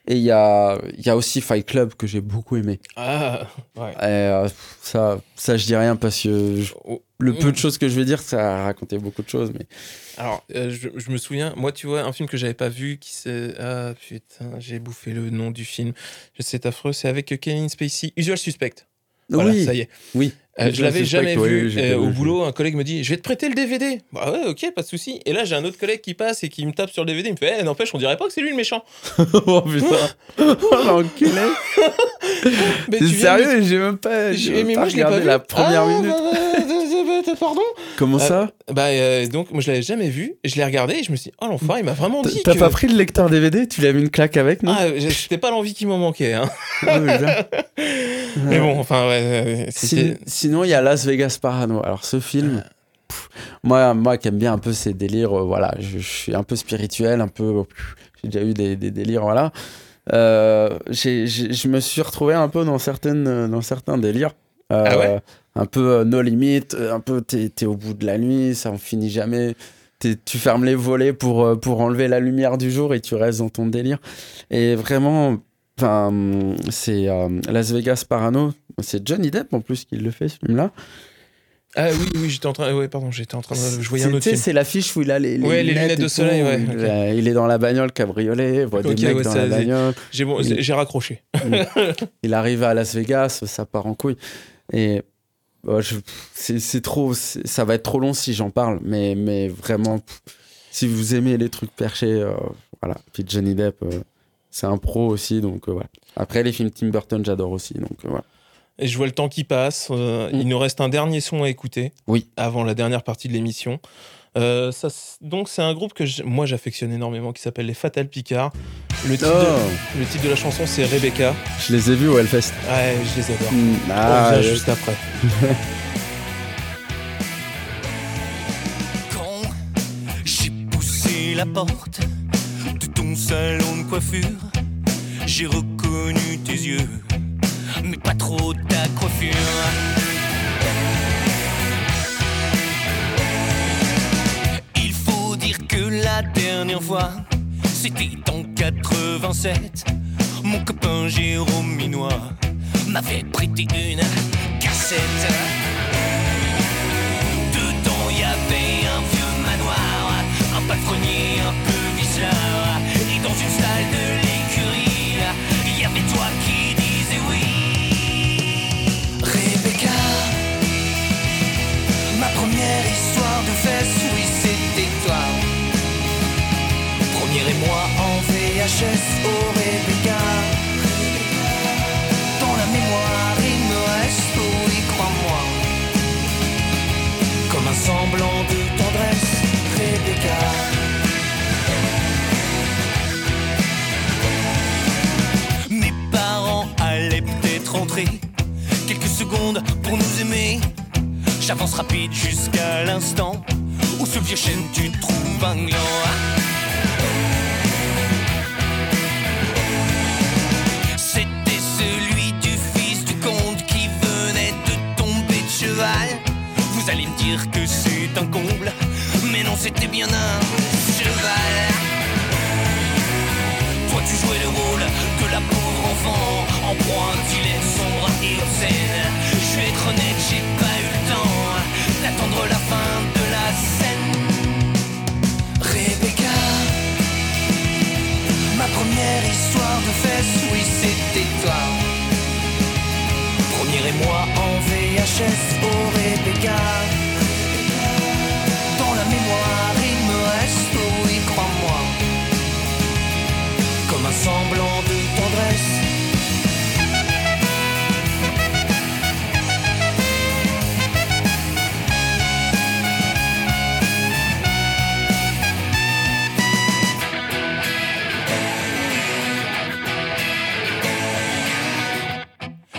Et il y a, y a aussi Fight Club que j'ai beaucoup aimé. Ah, ouais. Et, euh, ça, ça, je dis rien parce que je- Oh, le peu de choses que je vais dire, ça a raconté beaucoup de choses. Mais Alors, euh, je, je me souviens, moi, tu vois, un film que j'avais pas vu, qui c'est. Ah putain, j'ai bouffé le nom du film. C'est affreux, c'est avec Kevin Spacey, Usual Suspect. Voilà, oui, ça y est. oui. Euh, je l'avais jamais vu. Euh, au boulot, un collègue me dit Je vais te prêter le DVD. Bah ouais, ok, pas de souci. Et là, j'ai un autre collègue qui passe et qui me tape sur le DVD. Il me fait Eh, N'empêche, on dirait pas que c'est lui le méchant. oh putain, oh, l'enculé. Mais tu sérieux J'ai même pas, j'ai mais pas moi, je l'ai pas vu. la première Ah, minute. Pardon Comment Euh, ça Bah, euh, donc, moi, je l'avais jamais vu. Je l'ai regardé et je me suis dit Oh, l'enfoiré, il m'a vraiment dit. T'as que- pas pris le lecteur DVD Tu lui as mis une claque avec, non Ah, c'était pas l'envie qui m'en manquait. Hein. Ah oui. Mais bon, enfin, ouais, euh. Sin- sinon, il y a Las Vegas Parano. Alors, ce film, pff, moi, moi qui aime bien un peu ces délires, euh, voilà, je, je suis un peu spirituel, un peu. pff, J'ai déjà eu des, des délires, voilà. Euh, je me suis retrouvé un peu dans, certaines, dans certains délires. Euh, Ah ouais? Un peu euh, no limit, euh, un peu t'es au bout de la nuit, ça en finit jamais. Tu fermes les volets pour, euh, pour enlever la lumière du jour et tu restes dans ton délire. Et vraiment, c'est euh, Las Vegas Parano. C'est Johnny Depp en plus qui le fait, ce film-là. Ah oui, oui, j'étais en train. Ouais, pardon, j'étais en train de. Je voyais un autre tu sais, film. C'est l'affiche où il a les, Ouais, les lunettes et de soleil, ouais, Il, est dans la bagnole cabriolet, voit des mecs ouais, dans ça, la bagnole. J'ai bon, Il- j'ai raccroché. il arrive à Las Vegas, ça part en couille. Et c'est c'est trop, ça va être trop long si j'en parle, mais, mais vraiment, si vous aimez les trucs perchés, euh, voilà. Puis Johnny Depp, euh, c'est un pro aussi, donc euh, voilà. Après, les films Tim Burton, j'adore aussi, donc voilà. Et je vois le temps qui passe. euh, Mm. Il nous reste un dernier son à écouter. Oui. Avant la dernière partie de l'émission. Euh, ça, donc c'est un groupe que moi j'affectionne énormément qui s'appelle les Fatal Picard. Le titre, Oh, de, le titre de la chanson c'est Rebecca. je les ai vus au Hellfest. Ouais, je les adore. Mm, On ah, revient euh, juste après. Quand j'ai poussé la porte de ton salon de coiffure, j'ai reconnu tes yeux, mais pas trop ta coiffure. Que la dernière fois, c'était en 87. Mon copain Jérôme Minois m'avait prêté une cassette. Dedans y avait un vieux manoir, un palefrenier un peu bizarre. Et dans une salle de moi en VHS, oh Rebecca. Dans la mémoire, il me reste, oui, crois-moi comme un semblant de tendresse, Rebecca. Mes parents allaient peut-être rentrer quelques secondes pour nous aimer. J'avance rapide jusqu'à l'instant où ce vieux chêne tu trouves un gland. C'était bien un cheval. Toi, tu jouais le rôle de la pauvre enfant en proie à un dilemme sombre et obscène. Je vais être honnête, j'ai pas eu le temps d'attendre la fin de la scène. Rebecca, ma première histoire de fesses, oui, c'était toi. Premier et moi en VHS, oh Rebecca. Il me reste, oui, crois-moi. Comme un semblant de tendresse.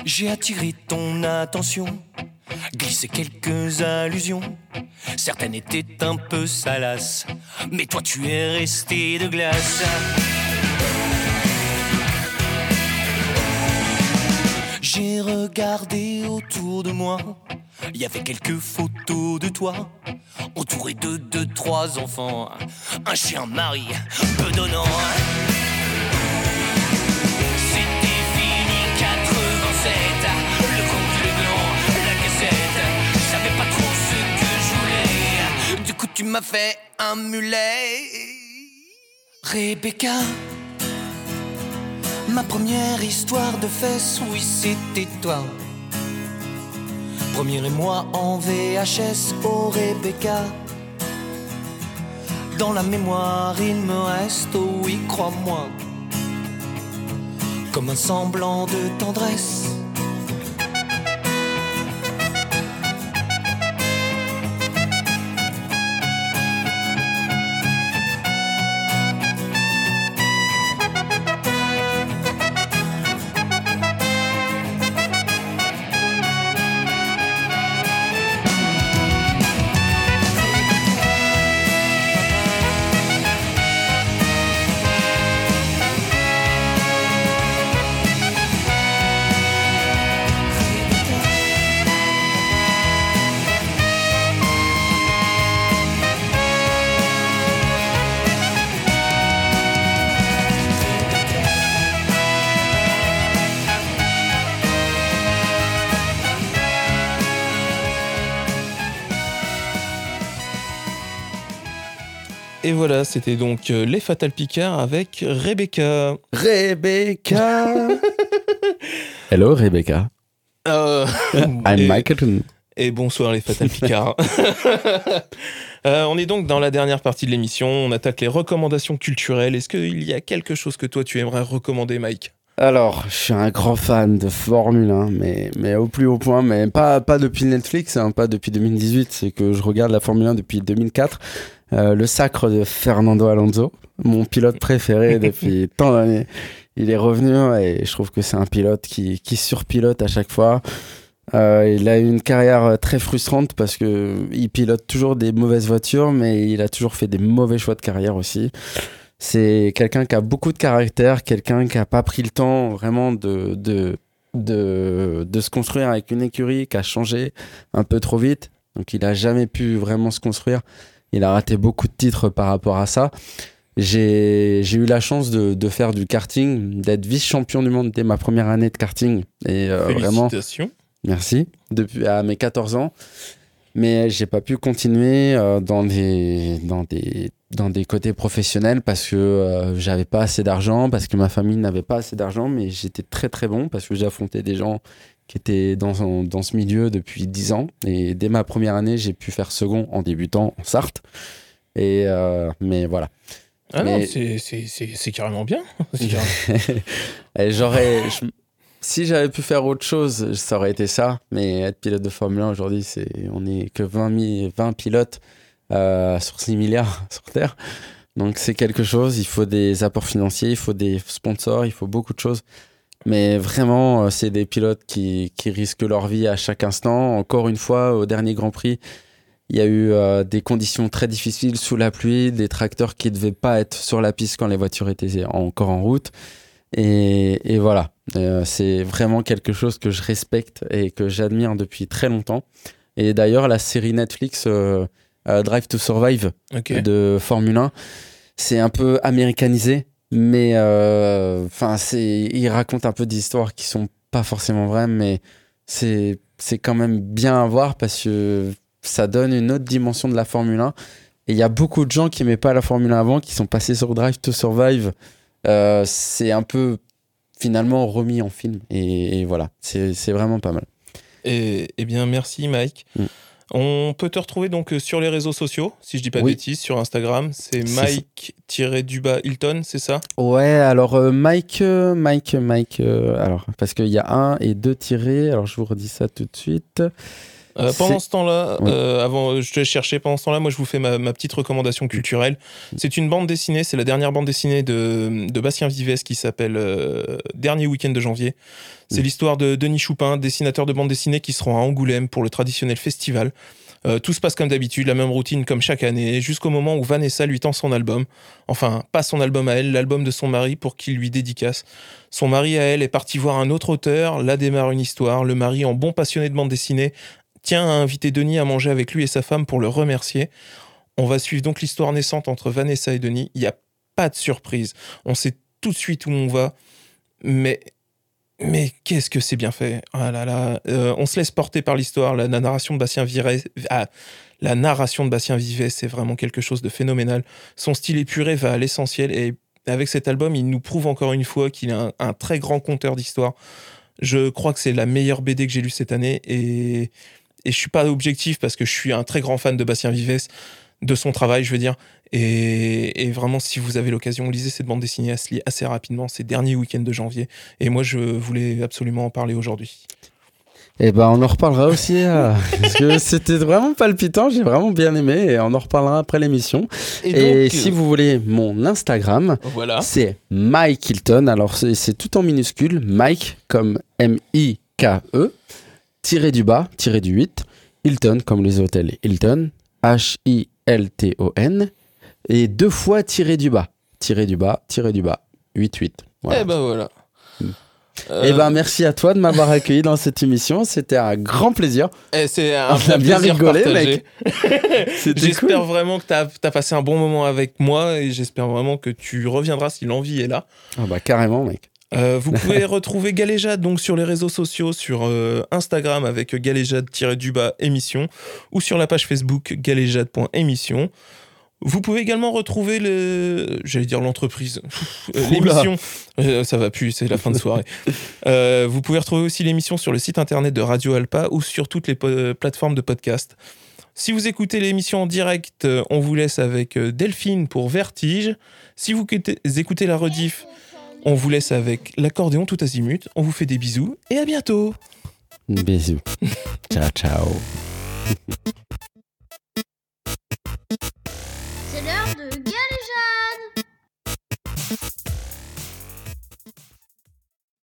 J'ai attiré ton attention, glissé quelques allusions. Certaines étaient un peu salaces, mais toi tu es resté de glace. J'ai regardé autour de moi, il y avait quelques photos de toi, entouré de deux, trois enfants, un chien mari, peu m'as fait un mulet. Rebecca Ma première histoire de fesses, oui c'était toi. Premier et moi en VHS, oh Rebecca. Dans la mémoire il me reste, oh oui crois-moi. Comme un semblant de tendresse. Voilà, c'était donc euh, les Fatal Picard avec Rebecca. Rebecca Hello Rebecca. Euh, I'm et, Michael. et bonsoir les Fatal Picard. Euh, on est donc dans la dernière partie de l'émission. On attaque les recommandations culturelles. Est-ce qu'il y a quelque chose que toi tu aimerais recommander, Mike? Alors, je suis un grand fan de Formule 1, mais, mais au plus haut point, mais pas, pas depuis Netflix, hein, pas depuis 2018, c'est que je regarde la Formule 1 depuis 2004. Euh, le sacre de Fernando Alonso, mon pilote préféré depuis tant d'années. Il est revenu et je trouve que c'est un pilote qui, qui surpilote à chaque fois. Euh, il a eu une carrière très frustrante parce que il pilote toujours des mauvaises voitures, mais il a toujours fait des mauvais choix de carrière aussi. C'est quelqu'un qui a beaucoup de caractère, quelqu'un qui a pas pris le temps vraiment de, de, de, de se construire avec une écurie, qui a changé un peu trop vite. Donc il a jamais pu vraiment se construire. Il a raté beaucoup de titres par rapport à ça. J'ai eu la chance de, de faire du karting, d'être vice-champion du monde dès ma première année de karting. Et euh, vraiment, Félicitations. Merci. Depuis à mes 14 ans. Mais j'ai pas pu continuer euh, dans des dans des dans des côtés professionnels parce que euh, j'avais pas assez d'argent, parce que ma famille n'avait pas assez d'argent, mais j'étais très très bon parce que j'ai affronté des gens qui étaient dans, dans ce milieu depuis 10 ans. Et dès ma première année, j'ai pu faire second en débutant en Sarthe. Et euh, mais voilà. Ah non, Mais- c'est- carrément bien. Carrément- j'aurais, je- si j'avais pu faire autre chose, ça aurait été ça. Mais être pilote de Formule 1 aujourd'hui, c'est, on est que 20, 000 20 pilotes euh, sur 6 milliards sur Terre. Donc c'est quelque chose. Il faut des apports financiers, il faut des sponsors, il faut beaucoup de choses. Mais vraiment, euh, c'est des pilotes qui, qui risquent leur vie à chaque instant. Encore une fois, au dernier Grand Prix, il y a eu euh, des conditions très difficiles sous la pluie, des tracteurs qui ne devaient pas être sur la piste quand les voitures étaient encore en route. Et, et voilà, c'est vraiment quelque chose que je respecte et que j'admire depuis très longtemps. Et d'ailleurs, la série Netflix euh, Drive to Survive de Formule 1, c'est un peu américanisé, mais euh, enfin, c'est, il raconte un peu d'histoires qui sont pas forcément vraies, mais c'est, c'est quand même bien à voir parce que ça donne une autre dimension de la Formule 1. Et il y a beaucoup de gens qui n'aimaient pas la Formule 1 avant, qui sont passés sur Drive to Survive. Euh, c'est un peu finalement remis en film. Et, et voilà, c'est, vraiment pas mal. Et, eh bien, merci Mike. Mm. On peut te retrouver donc euh, sur les réseaux sociaux, si je dis pas de bêtises, sur Instagram. C'est. Mike-du-bas Hilton, c'est ça? Ouais, alors euh, Mike, euh, Mike, Mike, euh, alors parce qu'il y a un et deux tirés, alors je vous redis ça tout de suite. Euh, pendant ce temps-là, Oui. euh, avant, euh, je te laisse chercher. Pendant ce temps-là, moi, je vous fais ma, ma petite recommandation culturelle. C'est une bande dessinée. C'est la dernière bande dessinée de, de Bastien Vives qui s'appelle euh, Dernier week-end de janvier. C'est Mm. l'histoire de Denis Choupin, dessinateur de bande dessinée, qui seront à Angoulême pour le traditionnel festival. Euh, tout se passe comme d'habitude, la même routine comme chaque année, jusqu'au moment où Vanessa lui tend son album. Enfin, pas son album à elle, l'album de son mari pour qu'il lui dédicace. Son mari à elle est parti voir un autre auteur, là démarre une histoire. Le mari, en bon passionné de bande dessinée, tient à inviter Denis à manger avec lui et sa femme pour le remercier. On va suivre donc l'histoire naissante entre Vanessa et Denis. Il n'y a pas de surprise. On sait tout de suite où on va. Mais, mais qu'est-ce que c'est bien fait. Ah là là. Euh, on se laisse porter par l'histoire. La, narration de Bastien Vives, ah, la narration de Bastien c'est vraiment quelque chose de phénoménal. Son style épuré va à l'essentiel et avec cet album, il nous prouve encore une fois qu'il est un, un très grand conteur d'histoire. Je crois que c'est la meilleure BD que j'ai lue cette année et, et je suis pas objectif parce que je suis un très grand fan de Bastien Vives, de son travail, je veux dire. Et, et vraiment, si vous avez l'occasion, lisez cette bande dessinée, elle se lit assez rapidement, ces derniers week-ends de janvier. Et moi, je voulais absolument en parler aujourd'hui. Et ben on en reparlera aussi, euh, parce que c'était vraiment palpitant, j'ai vraiment bien aimé, et on en reparlera après l'émission. Et, donc, si euh, vous voulez mon Instagram, Voilà. c'est Mike Hilton, alors c'est tout en minuscule, Mike comme M-I-K-E, tiré du bas, tiré du 8, Hilton comme les hôtels Hilton, H-I-L-T-O-N, et deux fois tiré du bas, tiré du bas, tiré du bas, 8-8. Voilà. Eh ben voilà. Euh, Eh ben merci à toi de m'avoir accueilli dans cette émission, c'était un grand plaisir. eh, c'est un on a bien plaisir rigolé, partagé. C'était J'espère cool. vraiment que tu as, passé un bon moment avec moi et j'espère vraiment que tu reviendras si l'envie est là. Ah bah carrément mec. Euh, vous pouvez retrouver Galéjade donc sur les réseaux sociaux, sur euh, Instagram avec galéjade-du-bas émission ou sur la page Facebook galéjade.émission. Vous pouvez également retrouver le, j'allais dire l'entreprise, Euh, l'émission. Euh, ça va plus, c'est la fin de soirée. Euh, vous pouvez retrouver aussi l'émission sur le site internet de Radio Alpa ou sur toutes les plateformes de podcast. Si vous écoutez l'émission en direct, on vous laisse avec Delphine pour Vertige. Si vous écoutez- écoutez la rediff, on vous laisse avec l'accordéon tout azimut. On vous fait des bisous et à bientôt. Bisous. ciao, ciao. C'est l'heure de Galéjade